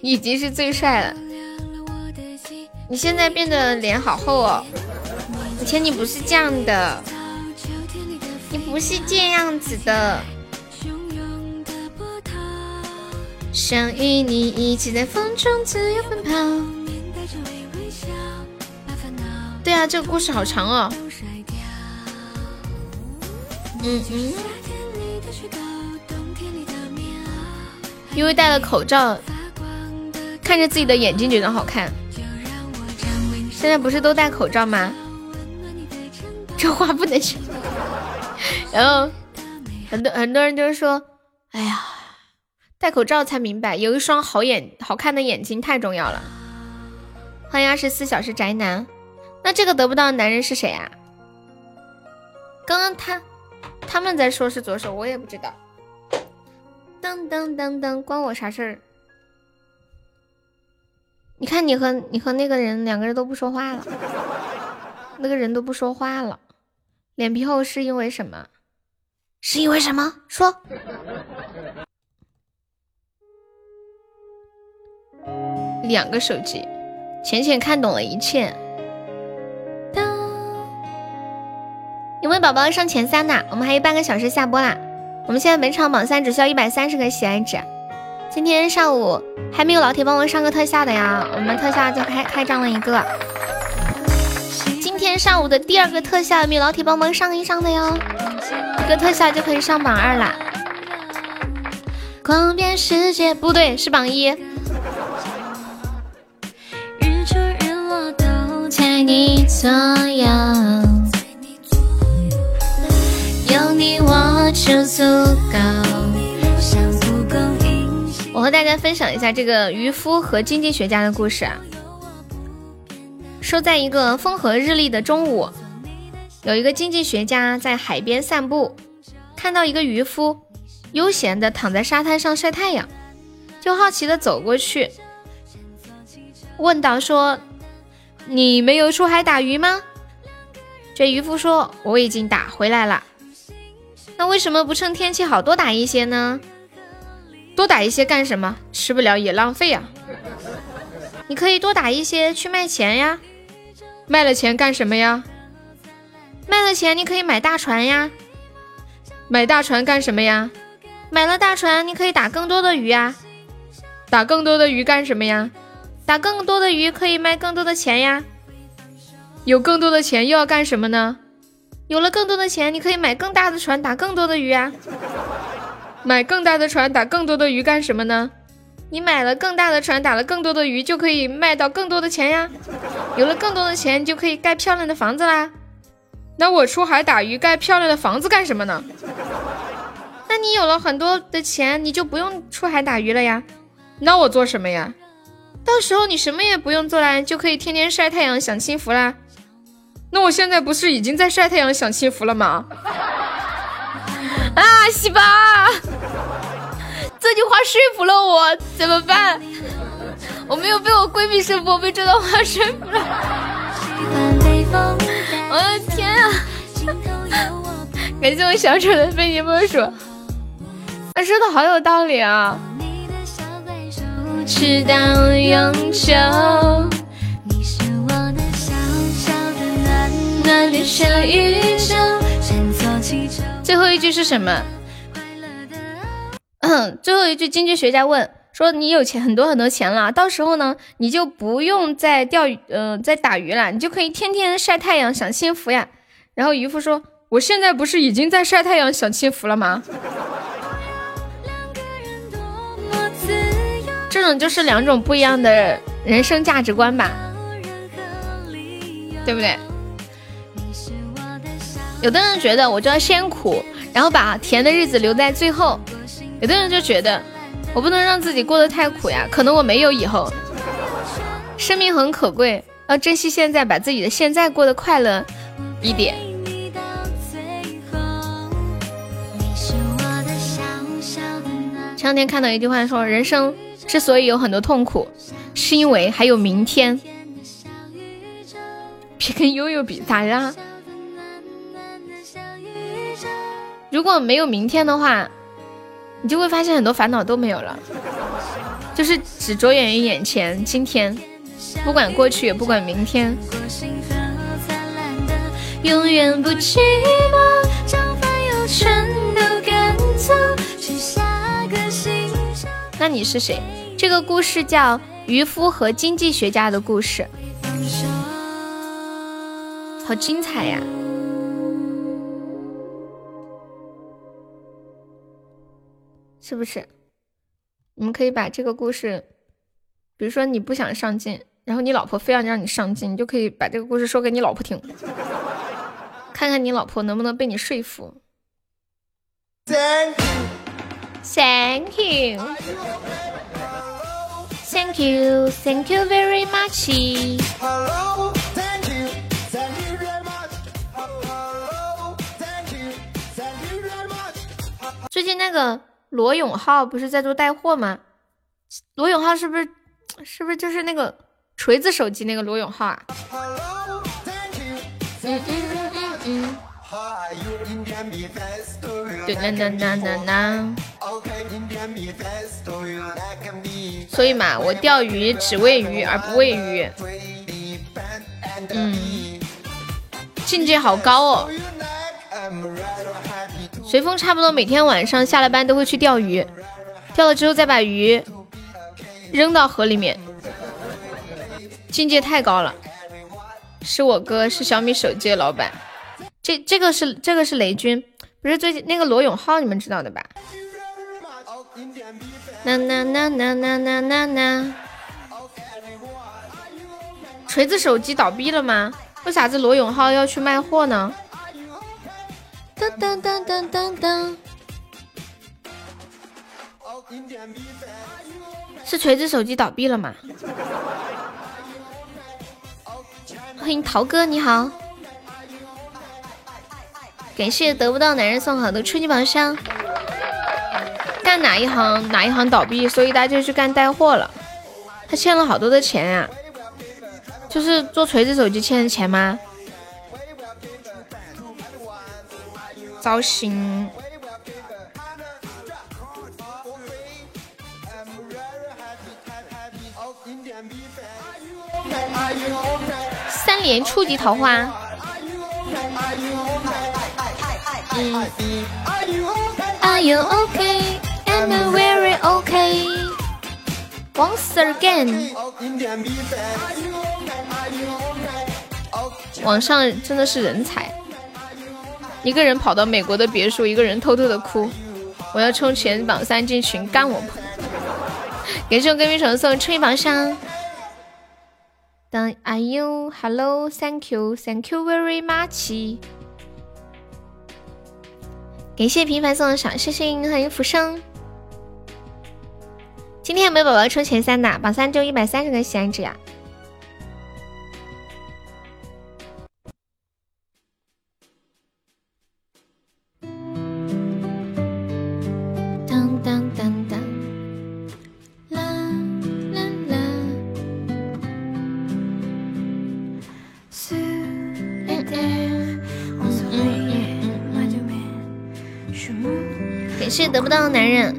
已经是最帅了。你现在变得脸好厚哦，以前你不是这样的，你不是这样子的。想与你一起在风中自由奔跑。对啊，这个故事好长哦。嗯嗯。因为戴了口罩，看着自己的眼睛觉得好看。现在不是都戴口罩吗？这话不能说。然后很多很多人就是说：“哎呀。”戴口罩才明白，有一双好眼、好看的眼睛太重要了。欢迎二十四小时宅男，那这个得不到的男人是谁啊？刚刚他他们在说是左手，我也不知道。噔噔噔噔，关我啥事儿？你看你和你和那个人两个人都不说话了，那个人都不说话了，脸皮厚是因为什么？是因为什么？说。两个手机，浅浅看懂了一切。有没有宝宝上前三的？我们还有半个小时下播啦。我们现在本场榜三只需要一百三十个喜爱值。今天上午还没有老铁帮忙上个特效的呀，我们特效就开开张了一个。今天上午的第二个特效有没有老铁帮忙上一上的哟？一个特效就可以上榜二啦。狂遍世界不对，是榜一。在你左右，有你我就足够。我和大家分享一下这个渔夫和经济学家的故事啊。说在一个风和日丽的中午，有一个经济学家在海边散步，看到一个渔夫悠闲的躺在沙滩上晒太阳，就好奇的走过去，问道：“说你没有出海打鱼吗？”这渔夫说：“我已经打回来了。”那为什么不趁天气好多打一些呢？多打一些干什么？吃不了也浪费呀。你可以多打一些去卖钱呀。卖了钱干什么呀？卖了钱你可以买大船呀。买大船干什么呀？买了大船你可以打更多的鱼呀。打更多的鱼干什么呀？打更多的鱼可以卖更多的钱呀。有更多的钱又要干什么呢？有了更多的钱你可以买更大的船打更多的鱼啊。买更大的船打更多的鱼干什么呢？你买了更大的船打了更多的鱼，就可以卖到更多的钱呀。有了更多的钱，就可以盖漂亮的房子啦。那我出海打鱼盖漂亮的房子干什么呢？那你有了很多的钱，你就不用出海打鱼了呀。那我做什么呀？到时候你什么也不用做啦，就可以天天晒太阳享清福啦。那我现在不是已经在晒太阳享清福了吗？啊，西巴，这句话说服了我，怎么办？我没有被我闺蜜说服，被这段话说服了。我的天啊！感谢我小丑的非你莫属，他说的好有道理啊。直到永久最后一句是什么？嗯，最后一句，经济学家问说：“你有钱很多很多钱了，到时候呢，你就不用再钓鱼，呃，再打鱼了，你就可以天天晒太阳享清福呀。”然后渔夫说：“我现在不是已经在晒太阳享清福了吗？”这种就是两种不一样的人生价值观吧，对不对？有的人觉得我就要先苦，然后把甜的日子留在最后；有的人就觉得我不能让自己过得太苦呀，可能我没有以后。生命很可贵，要珍惜现在，把自己的现在过得快乐一点。前两天看到一句话说，人生之所以有很多痛苦，是因为还有明天。别跟悠悠比，咋啦？如果没有明天的话，你就会发现很多烦恼都没有了，就是只着眼于眼前今天，不管过去也不管明天。永远不寂寞，将烦忧全都赶走，去下个星球那你是谁？这个故事叫《渔夫和经济学家的故事》，好精彩呀！是不是？你们可以把这个故事，比如说你不想上进，然后你老婆非要让你上进，你就可以把这个故事说给你老婆听，看看你老婆能不能被你说服。Thank you, thank you, thank you thank you very much. 最近那个。罗永浩不是在做带货吗？罗永浩是不是是不是就是那个锤子手机那个罗永浩啊？嗯嗯嗯嗯嗯。对啦啦啦啦啦。所以嘛，我钓鱼只喂鱼而不喂鱼。嗯，境界好高哦。随风差不多每天晚上下了班都会去钓鱼，钓了之后再把鱼扔到河里面，境界太高了。是我哥，是小米手机的老板。这这个是这个是雷军，不是最近那个罗永浩，你们知道的吧？呐呐呐呐呐呐呐呐！锤子手机倒闭了吗？为啥子罗永浩要去卖货呢？当当当当当当！是锤子手机倒闭了吗？欢迎桃哥，你好！感谢得不到男人送好的初级宝箱。干哪一行哪一行倒闭，所以他就去干带货了。他欠了好多的钱呀，就是做锤子手机欠的钱吗？糟心。三连初级桃花。Are you okay? I'm very okay. Once again. 网上真的是人才。一个人跑到美国的别墅，一个人偷偷的哭。我要冲前榜三进群干我！感谢我隔壁手送吹榜上。当 Are you? Hello, thank you, thank you very much. 感谢平凡送的小心心，欢迎浮生。今天有没有宝宝冲前三的？榜三就一百三十个喜爱值呀。不到的男人。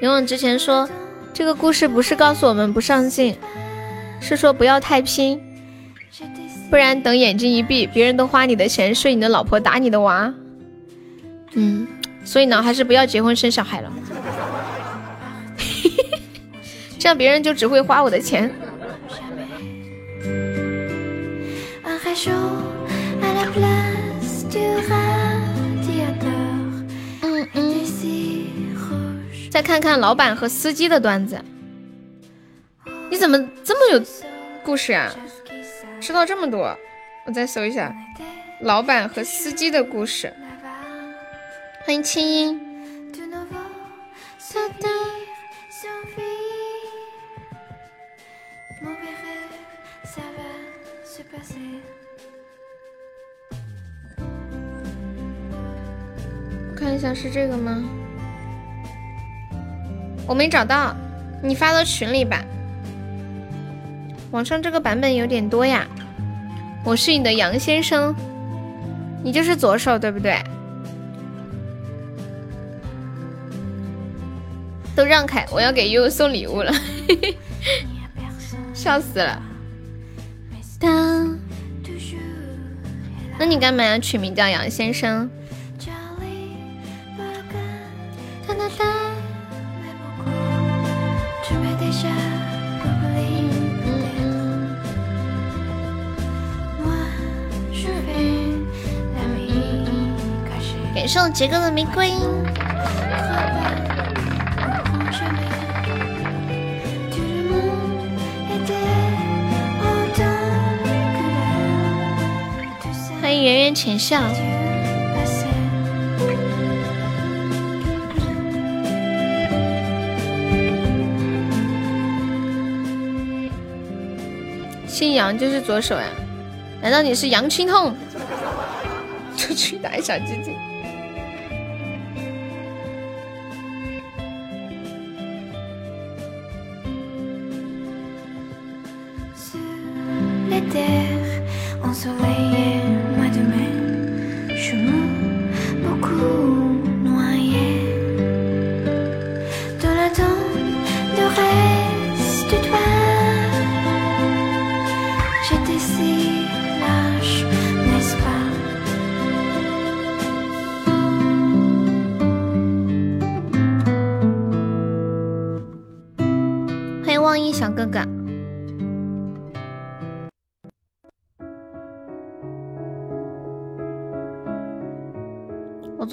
勇往直前说，这个故事不是告诉我们不上进，是说不要太拼，不然等眼睛一闭，别人都花你的钱睡你的老婆打你的娃。嗯，所以呢，还是不要结婚生小孩了，这样别人就只会花我的钱。再看看老板和司机的段子，你怎么这么有故事啊？知道这么多，我再搜一下老板和司机的故事。欢迎清音。看一下是这个吗？我没找到，你发到群里吧。网上这个版本有点多呀。我是你的杨先生，你就是左手对不对？都让开，我要给悠悠送礼物了，笑死了。那你干嘛要取名叫杨先生？感谢杰哥的玫瑰。欢迎圆圆浅笑。姓杨就是左手呀？难道你是杨青痛？出去打小鸡鸡。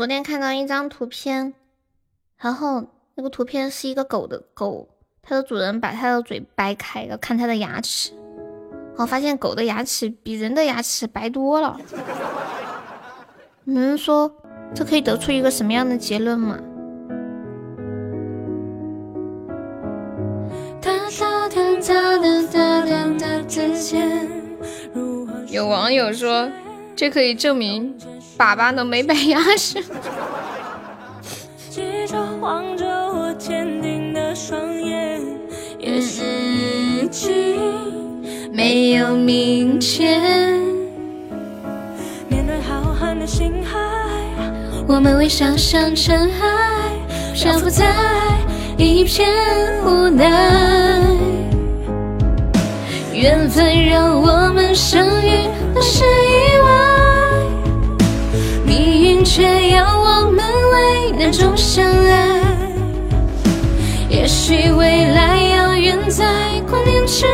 昨天看到一张图片，然后那个图片是一个狗的狗，它的主人把它的嘴掰开，要看它的牙齿，我发现狗的牙齿比人的牙齿白多了。你们说这可以得出一个什么样的结论吗？有网友说，这可以证明粑粑都没白牙齿。记着望着我坚定的双眼，也失去没有明天。面对浩瀚的星海，我们微笑像尘埃，漂浮在一片无奈。缘分让我们相遇，那是意外，却要我们为难中相爱。也许未来遥远在光年之外，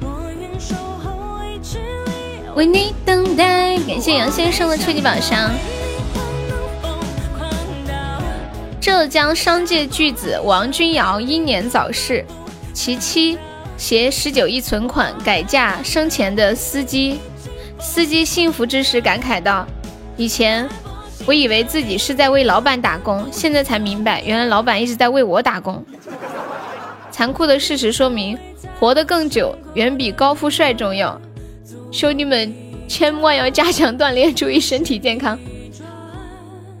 我愿守候未知里，为你等待。感谢杨先生的初级宝箱。浙江商界巨子王君瑶英年早逝，其妻携十九亿存款改嫁生前的司机。司机幸福之时感慨道：“以前我以为自己是在为老板打工，现在才明白，原来老板一直在为我打工。”残酷的事实说明，活得更久远比高富帅重要。兄弟们，千万要加强锻炼，注意身体健康。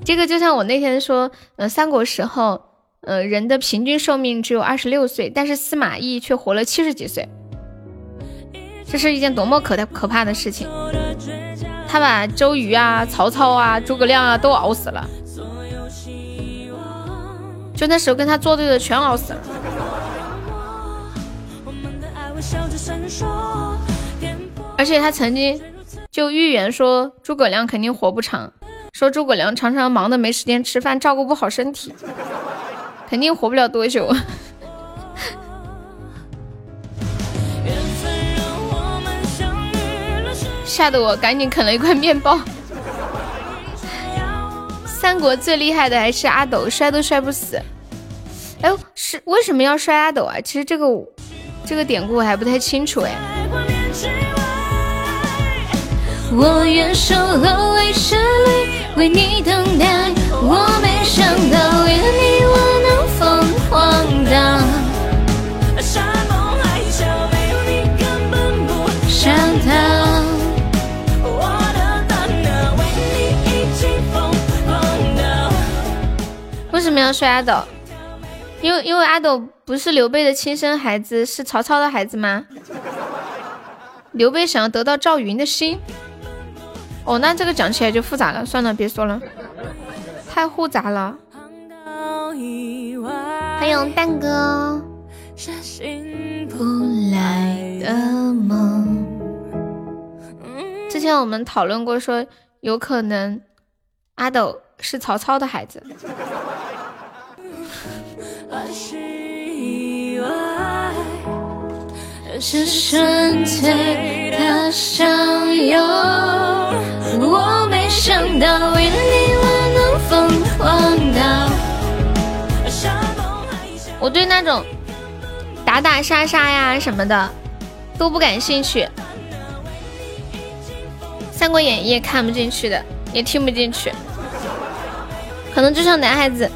这个就像我那天说，呃，三国时候，呃，人的平均寿命只有二十六岁，但是司马懿却活了七十几岁，这是一件多么可的可怕的事情！他把周瑜啊、曹操啊、诸葛亮啊都熬死了，就那时候跟他作对的全熬死了。而且他曾经就预言说诸葛亮肯定活不长，说诸葛亮常常忙得没时间吃饭，照顾不好身体，肯定活不了多久。吓得我赶紧啃了一块面包。三国最厉害的还是阿斗，摔都摔不死。哎，是为什么要摔阿斗啊？其实这个这个典故我还不太清楚哎。我愿守候为十里，为你等待。我没想到，为了你要摔阿斗？因为因为阿斗不是刘备的亲生孩子，是曹操的孩子吗？刘备想要得到赵云的心。哦，那这个讲起来就复杂了，算了，别说了，太复杂了。到意外还有蛋哥，是醒不不来的梦。之前我们讨论过，说有可能阿斗是曹操的孩子。来是意外，是纯粹的相拥。我没想到，为你我能疯狂到。我对那种打打杀杀呀什么的都不感兴趣，《三国演义》看不进去的，也听不进去。可能就像男孩子，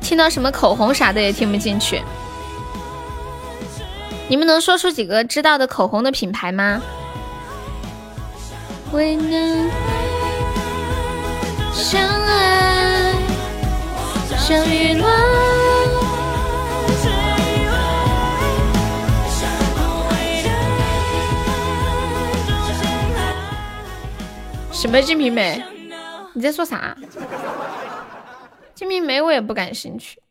听到什么口红啥的也听不进去。你们能说出几个知道的口红的品牌吗？为能相爱，相遇乱。什什么《金瓶梅》？你在说啥？《金瓶梅》我也不感兴趣。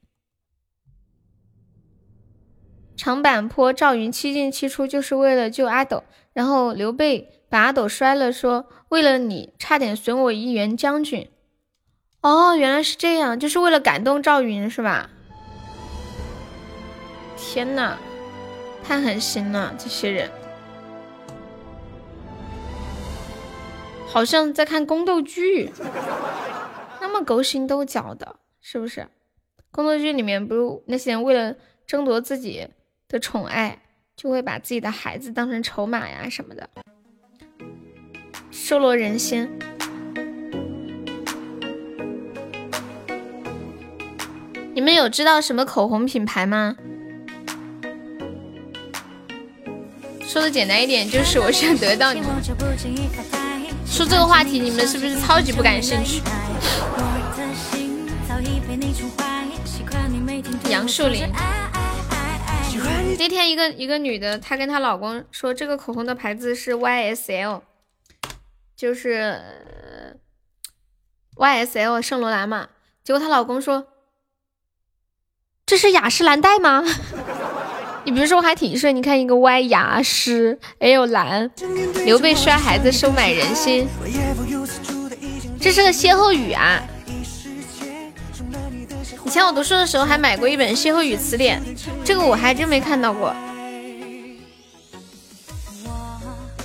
长坂坡赵云七进七出就是为了救阿斗，然后刘备把阿斗摔了，说为了你差点损我一员将军。哦，原来是这样，就是为了感动赵云是吧？天呐，太狠心了，这些人。好像在看宫斗剧，那么勾心斗角的，是不是？宫斗剧里面不是那些人为了争夺自己的宠爱，就会把自己的孩子当成筹码呀什么的，收罗人心。你们有知道什么口红品牌吗？说的简单一点，就是我想得到你。说这个话题，你们是不是超级不感兴趣？杨树林，那天一个一个女的，她跟她老公说这个口红的牌子是 YSL，就是 YSL 圣罗兰嘛。结果她老公说这是雅诗兰黛吗？你比如说还挺顺，你看一个 Y 雅诗 L 蓝，刘备摔孩子收买人心，这是个歇后语啊！以前我读书的时候还买过一本歇后语词典，这个我还真没看到过。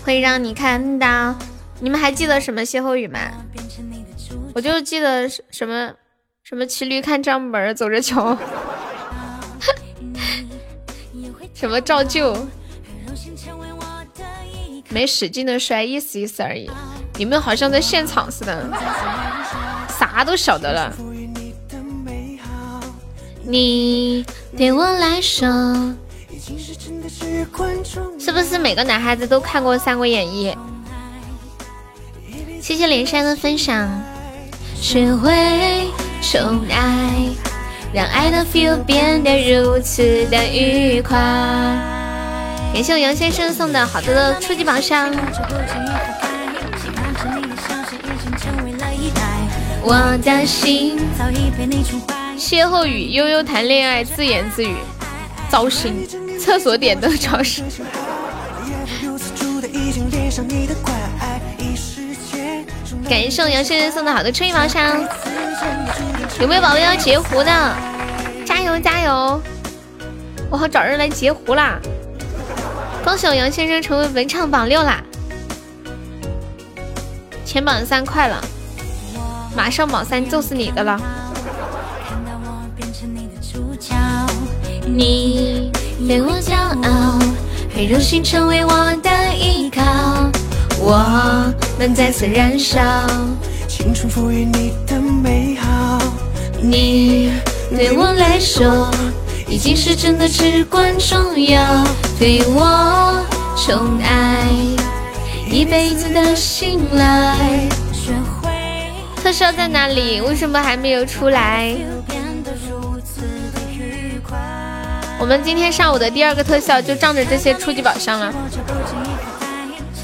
会让你看到，你们还记得什么歇后语吗？我就记得什么什么骑驴看账本走着瞧。什么照旧？没使劲的摔，意思意思而已。你们好像在现场似的，啥都晓得了。你对我来说，是不是每个男孩子都看过《三国演义》？谢谢连山的分享。学会宠爱。让爱的 feel 变得如此的愉快。感谢我杨先生送的好多的初级宝箱。我的心歇后语：悠悠谈恋爱，自言自语，糟心。厕所点灯超市。感谢我杨先生送的好多初级宝箱。有没有宝宝要截胡的？加油加油！我好找人来截胡啦！恭喜我杨先生成为文唱榜六啦！前榜三快了，马上榜三就是你的了。你对我骄傲，很荣幸成为我的依靠，我们再次燃烧，青春赋予你的美好。你对我来说已经是真的至关重要，对我宠爱一辈子的信赖。特效在哪里？为什么还没有出来？我们今天上午的第二个特效就仗着这些初级宝箱了，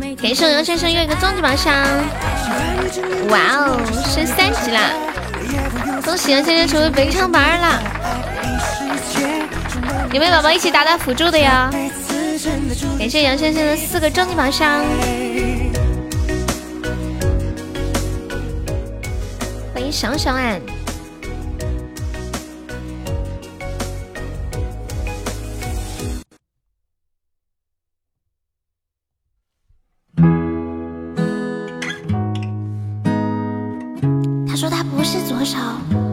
感谢我杨先生又一个终极宝箱，哇哦，升三级啦！恭喜杨先生成为本场榜二啦！有没有宝宝一起打打辅助的呀？感谢杨先生的四个终极宝箱，欢迎小小俺。多少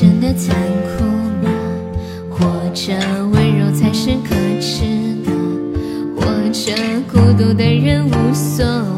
真的残酷吗？或者温柔才是可耻的？或者孤独的人无所谓，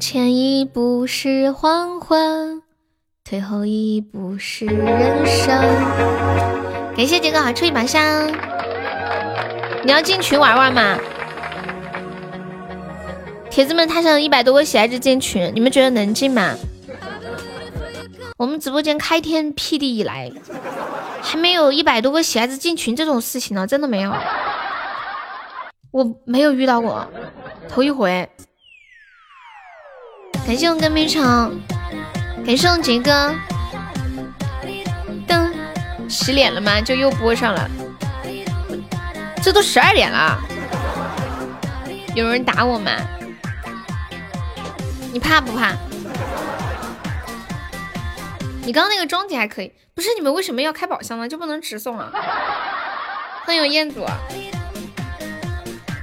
前一步是黄昏。退后一步是人生。感谢杰哥好出一把香，你要进群玩玩吗？铁子们，他想一百多个喜爱值进群，你们觉得能进吗？我们直播间开天辟地以来，还没有一百多个喜爱值进群这种事情呢，真的没有，我没有遇到过，头一回。感谢我跟冰城。感谢我杰哥，噔，洗脸了吗？就又播上了，这都十二点了，有人打我吗？你怕不怕？你刚刚那个装体还可以，不是你们为什么要开宝箱呢？就不能直送啊？欢迎彦祖，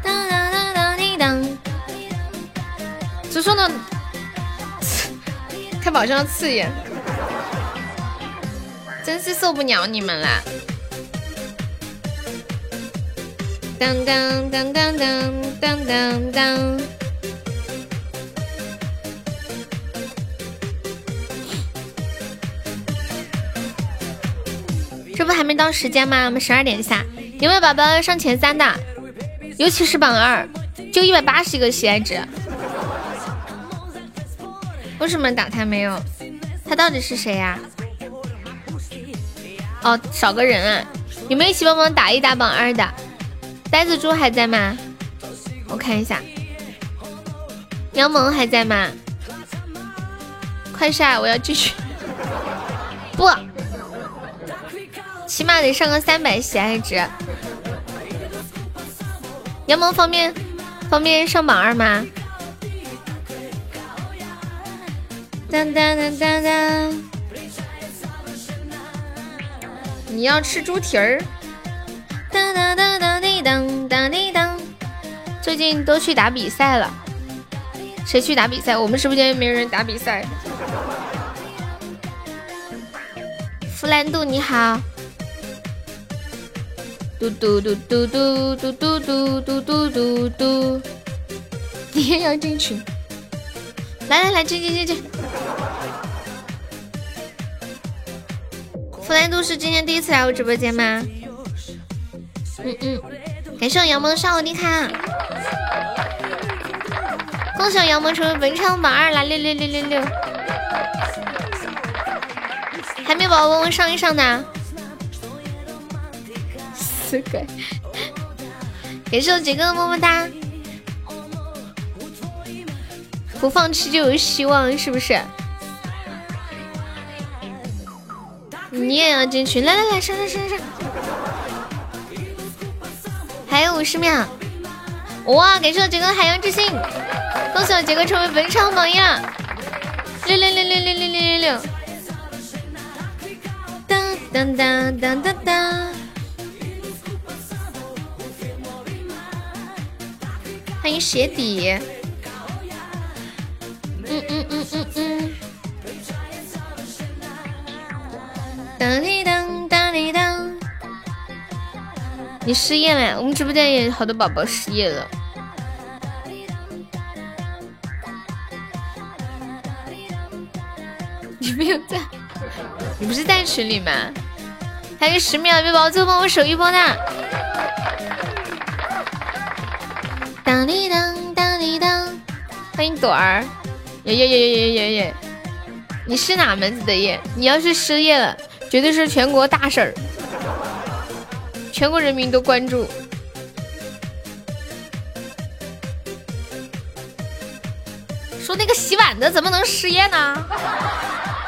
当当当当滴当，直送的。开宝箱刺眼，真是受不了你们了！当当当当当当当当，这不还没到时间吗？我们十二点下，有没有宝宝上前三的？尤其是榜二，就一百八十个喜爱值。为什么打他没有？他到底是谁呀？哦，少个人啊！有没有一起帮忙打一打榜二的？呆子猪还在吗？我看一下。杨萌还在吗？快下，我要继续。不，起码得上个三百喜爱值。杨萌方便方便上榜二吗？当当当当当！你要吃猪蹄儿？当当当当滴当当滴当！最近都去打比赛了，谁去打比赛？我们直播间没人打比赛。弗兰度你好，嘟嘟嘟嘟嘟嘟嘟嘟嘟嘟嘟嘟，你也要进群？来来来，进进进进！弗莱都是今天第一次来我直播间吗？嗯嗯，感谢我杨萌上我的卡，恭喜我杨萌成为本场榜二啦！六六六六六，还没宝宝问我上一上呢。死鬼！感谢我杰哥么么哒，不放弃就有希望，是不是？你也要进群，来来来，上上上上上！还有五十秒，哇！感谢我杰哥海洋之心，恭喜我杰哥成为本场榜一！六六六六六六六六六！当当当当当当！欢迎鞋底，嗯嗯嗯嗯嗯。当滴当当，你失业了？我们直播间也好多宝宝失业了。你没有在？你不是在群里吗？还有十秒，没宝宝最后帮我守一波的。当滴当当滴当，欢迎朵儿，耶耶耶耶耶耶！你是哪门子的耶？你要是失业了，绝对是全国大事儿，全国人民都关注。说那个洗碗的怎么能失业呢？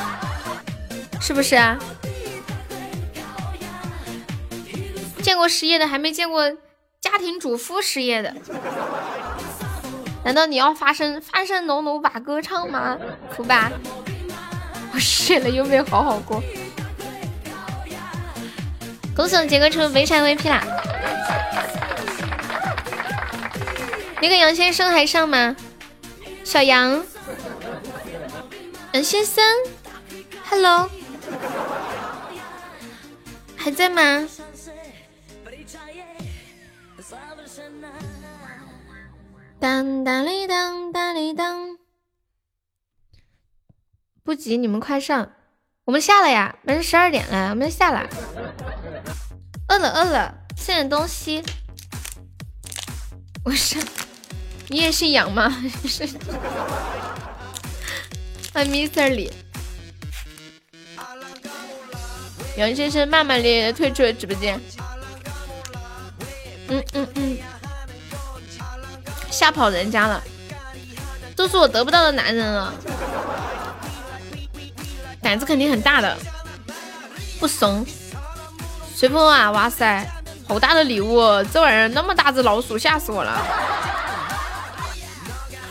是不是啊？见过失业的，还没见过。家庭主妇失业的，难道你要发声翻身农奴把歌唱吗？苦吧，我睡了又没有好好过。恭喜我杰哥成为围山 VP 啦！那个杨先生还上吗？小杨，杨先生，Hello，还在吗？当当哩当当哩当，不急，你们快上，我们下了呀，马上十二点了，我们下了。饿了饿了，吃点东西。我是，你也是羊吗？是。欢迎 Mr 李，杨先生骂骂咧咧退出了直播间。嗯嗯嗯。吓跑人家了，都是我得不到的男人了，胆子肯定很大的，不怂。随风啊，哇塞，好大的礼物，这玩意儿那么大只老鼠，吓死我了。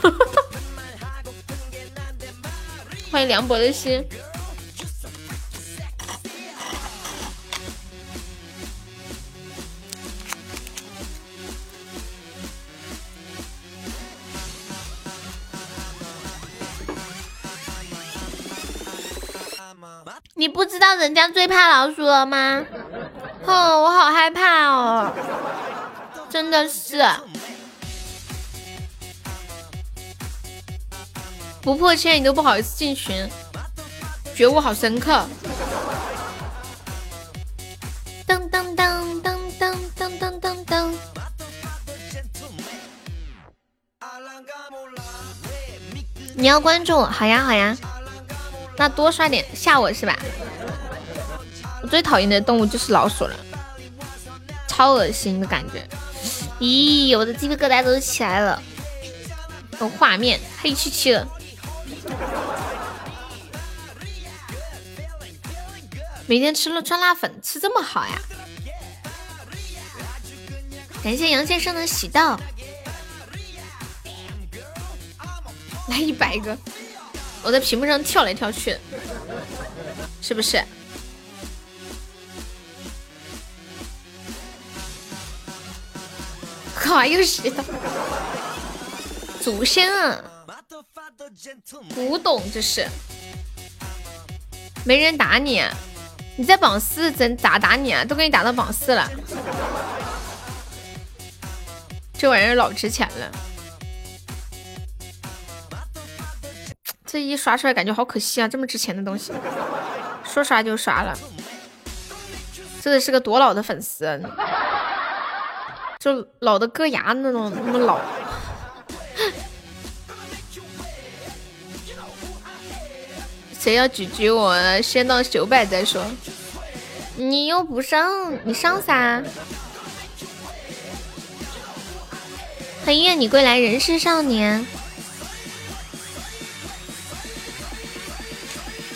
欢迎凉薄的心。你不知道人家最怕老鼠了吗？哼，我好害怕哦，真的是不破千你都不好意思进群，觉悟好深刻。当当当当当当当当当，你要关注，好呀好呀。那多刷点吓我是吧？我最讨厌的动物就是老鼠了，超恶心的感觉。咦，我的鸡皮疙瘩都起来了，有画面黑漆漆的。每天吃了酸辣粉，吃这么好呀？感谢杨先生的喜到，来一百个。我在屏幕上跳来跳去，是不是？靠，又是祖先啊！古董这是，没人打你，你在榜四怎咋打你啊？都给你打到榜四了。这玩意儿老值钱了。这一刷出来感觉好可惜啊！这么值钱的东西，说刷就刷了，真的是个多老的粉丝，就老的硌牙那种，那么老。谁要举举我？先到九百再说。你又不上，你上啥？欢迎愿你归来，人是少年。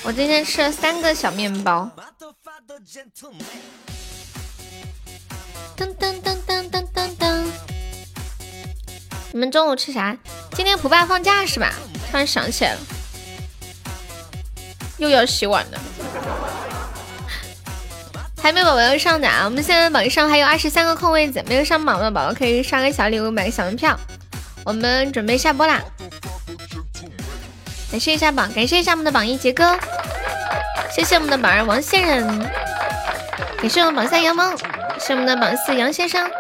我今天吃了三个小面包。噔噔噔噔噔噔噔。你们中午吃啥？今天普爸放假是吧？突然想起来了，又要洗碗了。还没宝宝要上的啊！我们现在榜上还有二十三个空位子，没有上榜的宝宝可以刷个小礼物，买个小门票。我们准备下播啦！感谢一下榜，感谢一下我们的榜一杰哥。谢谢我们的榜二王先人，感谢我们榜三杨萌，谢我们的榜四杨先生，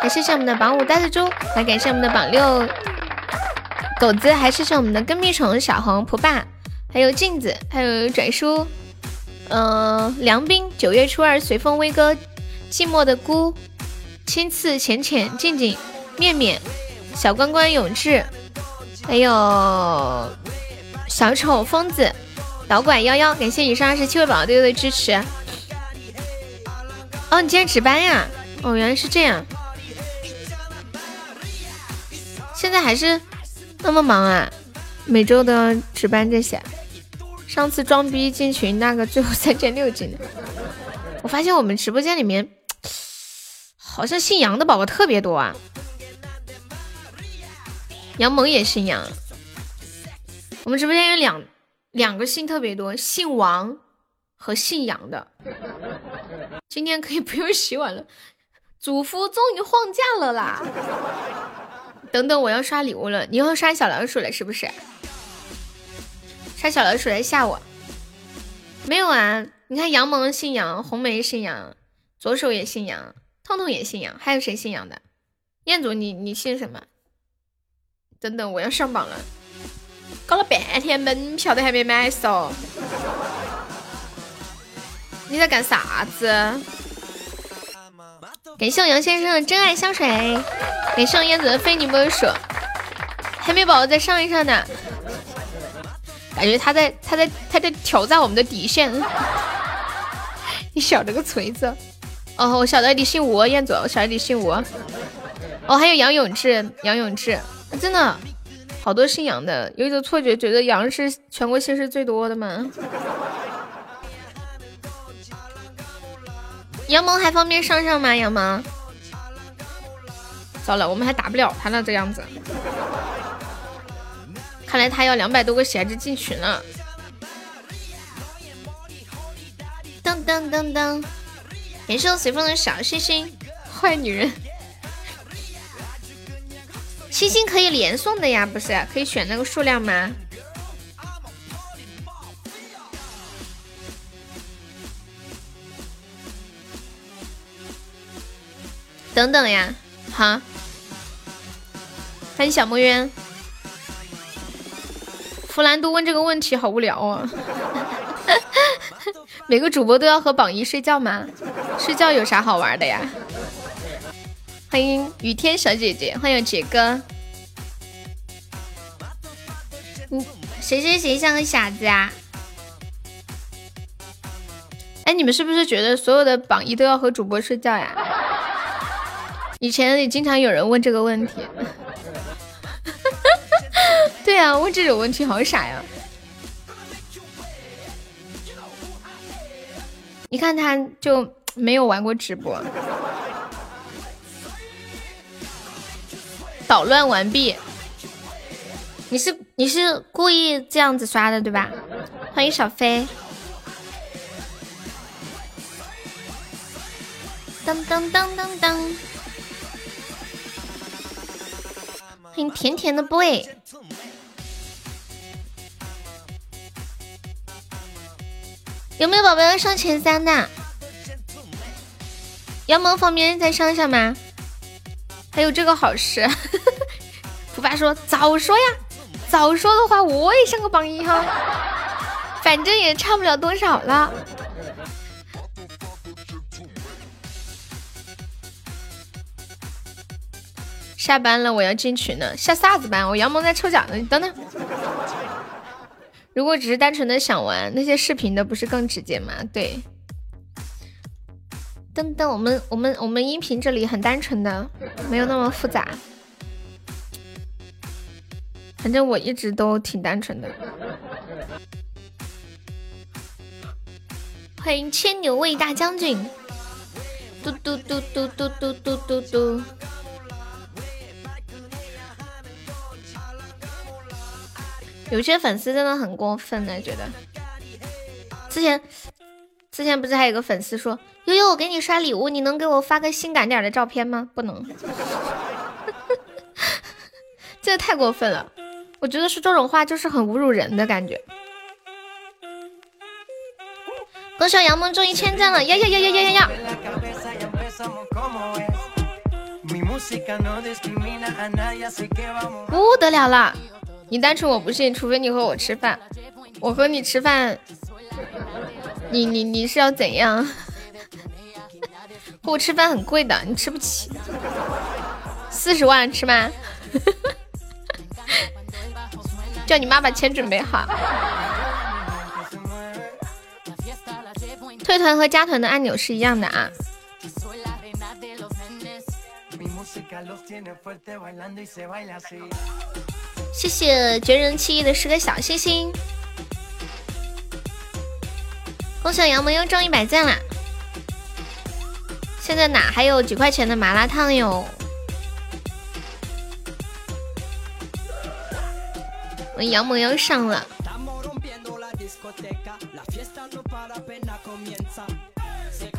还谢谢我们的榜五呆子猪，来感谢我们的榜六狗子，还谢谢我们的跟屁虫小红蒲爸，还有镜子，还有转叔，嗯，梁斌，九月初二随风微歌，寂寞的孤，青刺浅浅。静静，面面，小关关永志，还有小丑疯子。导管幺幺，感谢以上二十七位宝宝对我的支持。哦，你今天值班呀？哦，原来是这样。现在还是那么忙啊？每周都要值班这些。上次装逼进群那个最后三千六进的，我发现我们直播间里面好像姓杨的宝宝特别多啊。杨萌也姓杨。我们直播间有两。两个姓特别多，姓王和姓杨的。今天可以不用洗碗了，祖父终于放假了啦！等等，我要刷礼物了，你要刷小老鼠了是不是？刷小老鼠来吓我？没有啊，你看杨萌姓杨，红梅姓杨，左手也姓杨，痛痛也姓杨，还有谁姓杨的？彦祖，你你姓什么？等等，我要上榜了。搞了半天门票都还没买嗦，你在干啥子？感谢我杨先生的真爱香水，感谢我燕子的非你莫属，还没宝宝再上一上呢，感觉他在他在他在挑战我们的底线。你晓得个锤子！哦，我晓得你姓吴，燕子，我晓得你姓吴。哦，还有杨永志，杨永志，真的。好多姓杨的，有一种错觉，觉得杨是全国姓氏最多的吗？杨萌还方便上上吗？杨萌，糟了，我们还打不了他了，这样子，看来他要两百多个闲置进群了。噔噔噔噔，感谢我随风的小星星，坏女人。星星可以连送的呀，不是？可以选那个数量吗？等等呀，好。欢迎小墨渊。弗兰多问这个问题好无聊啊！每个主播都要和榜一睡觉吗？睡觉有啥好玩的呀？欢迎雨天小姐姐，欢迎杰哥。嗯，谁谁谁像个傻子啊？哎，你们是不是觉得所有的榜一都要和主播睡觉呀？以前也经常有人问这个问题。对啊，问这种问题好傻呀！你看他就没有玩过直播。捣乱完毕，你是你是故意这样子刷的对吧？欢迎小飞，当当当当当，欢迎甜甜的 boy，有没有宝宝要上前三的？杨萌方便再上上吗？还有这个好事。福爸说早说呀，早说的话我也上个榜一哈，反正也差不了多少了。下班了，我要进群了。下啥子班？我杨萌在抽奖呢，你等等。如果只是单纯的想玩，那些视频的不是更直接吗？对。噔噔，我们我们我们音频这里很单纯的，没有那么复杂。反正我一直都挺单纯的。欢迎牵牛卫大将军。嘟嘟嘟嘟嘟嘟嘟嘟嘟。有些粉丝真的很过分呢，觉得。之前之前不是还有个粉丝说，悠悠我给你刷礼物，你能给我发个性感点的照片吗？不能，这太过分了。我觉得说这种话就是很侮辱人的感觉。恭喜杨梦中一千赞了，呀呀呀呀呀呀呀！不得了了。你单纯我不信，除非你和我吃饭，我和你吃饭，你你你是要怎样？和我吃饭很贵的，你吃不起，四十万吃吗？叫你妈把钱准备好。退团和加团的按钮是一样的啊。谢谢绝人气的十个小星星，恭喜杨萌又中一百赞啦！现在哪还有几块钱的麻辣烫哟？我杨萌要上了，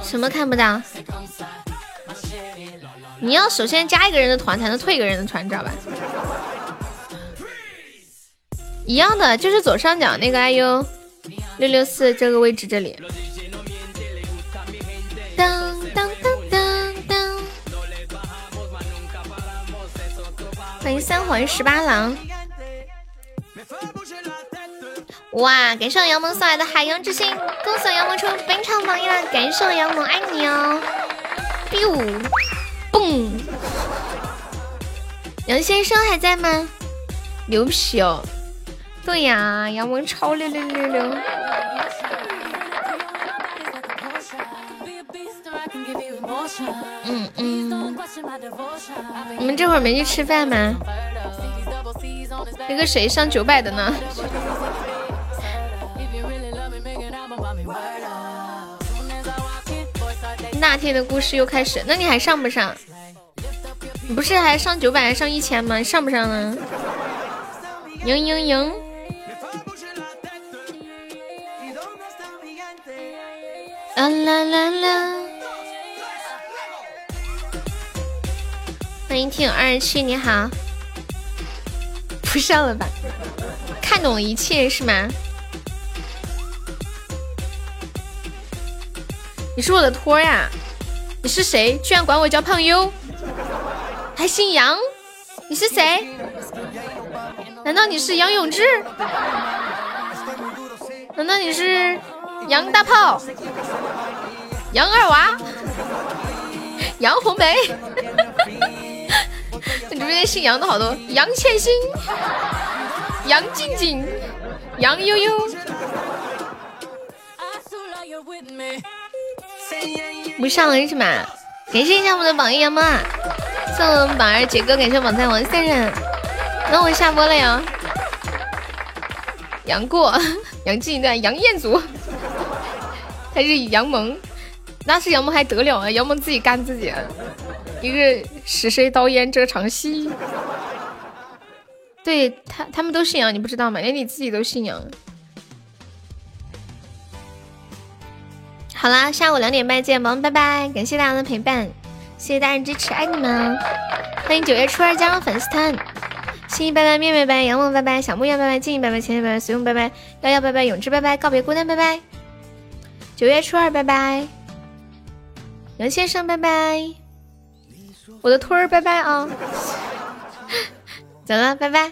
什么看不到？你要首先加一个人的团，才能退一个人的团，知道吧？一样的，就是左上角那个 IU 六六四这个位置这里。欢迎三环十八郎。哇，感谢我杨萌送来的海洋之心，恭喜杨萌出本场榜一了，感谢我杨萌，爱你哦。biu，嘣！杨先生还在吗？牛皮哦。对呀，杨萌超六六六六。嗯嗯。你们这会儿没去吃饭吗？那个谁上九百的呢？那天的故事又开始，那你还上不上？你不是还上九百，还上一千吗？上不上呢？赢赢赢！啦啦啦啦！欢迎听友二十七，你好。不上了吧？看懂一切是吗？你是我的托呀？你是谁？居然管我叫胖优，还姓杨？你是谁？难道你是杨永志？难道你是？杨大炮，杨二娃，杨红梅，你直播间姓杨的好多，杨倩欣，杨静静，杨悠悠，不上了是吗？感谢一下我们的榜一杨梦，送我们榜二杰哥，感谢榜三王三人，那我下播了呀。杨过，杨静段，杨彦祖。还是杨萌，那是杨萌还得了啊！杨萌自己干自己，一个使谁刀烟这场戏。对他，他们都信仰，你不知道吗？连你自己都信仰。好啦，下午两点半见，萌拜拜！感谢大家的陪伴，谢谢大家支持，爱你们！欢迎九月初二加入粉丝团，心意拜拜，面面拜拜，杨萌拜拜，小木叶拜拜，静怡拜拜，浅浅拜拜，随用拜拜，幺幺拜拜，永志拜拜，告别孤单拜拜。九月初二，拜拜，杨先生，拜拜，我的托儿拜拜啊！走了，拜拜。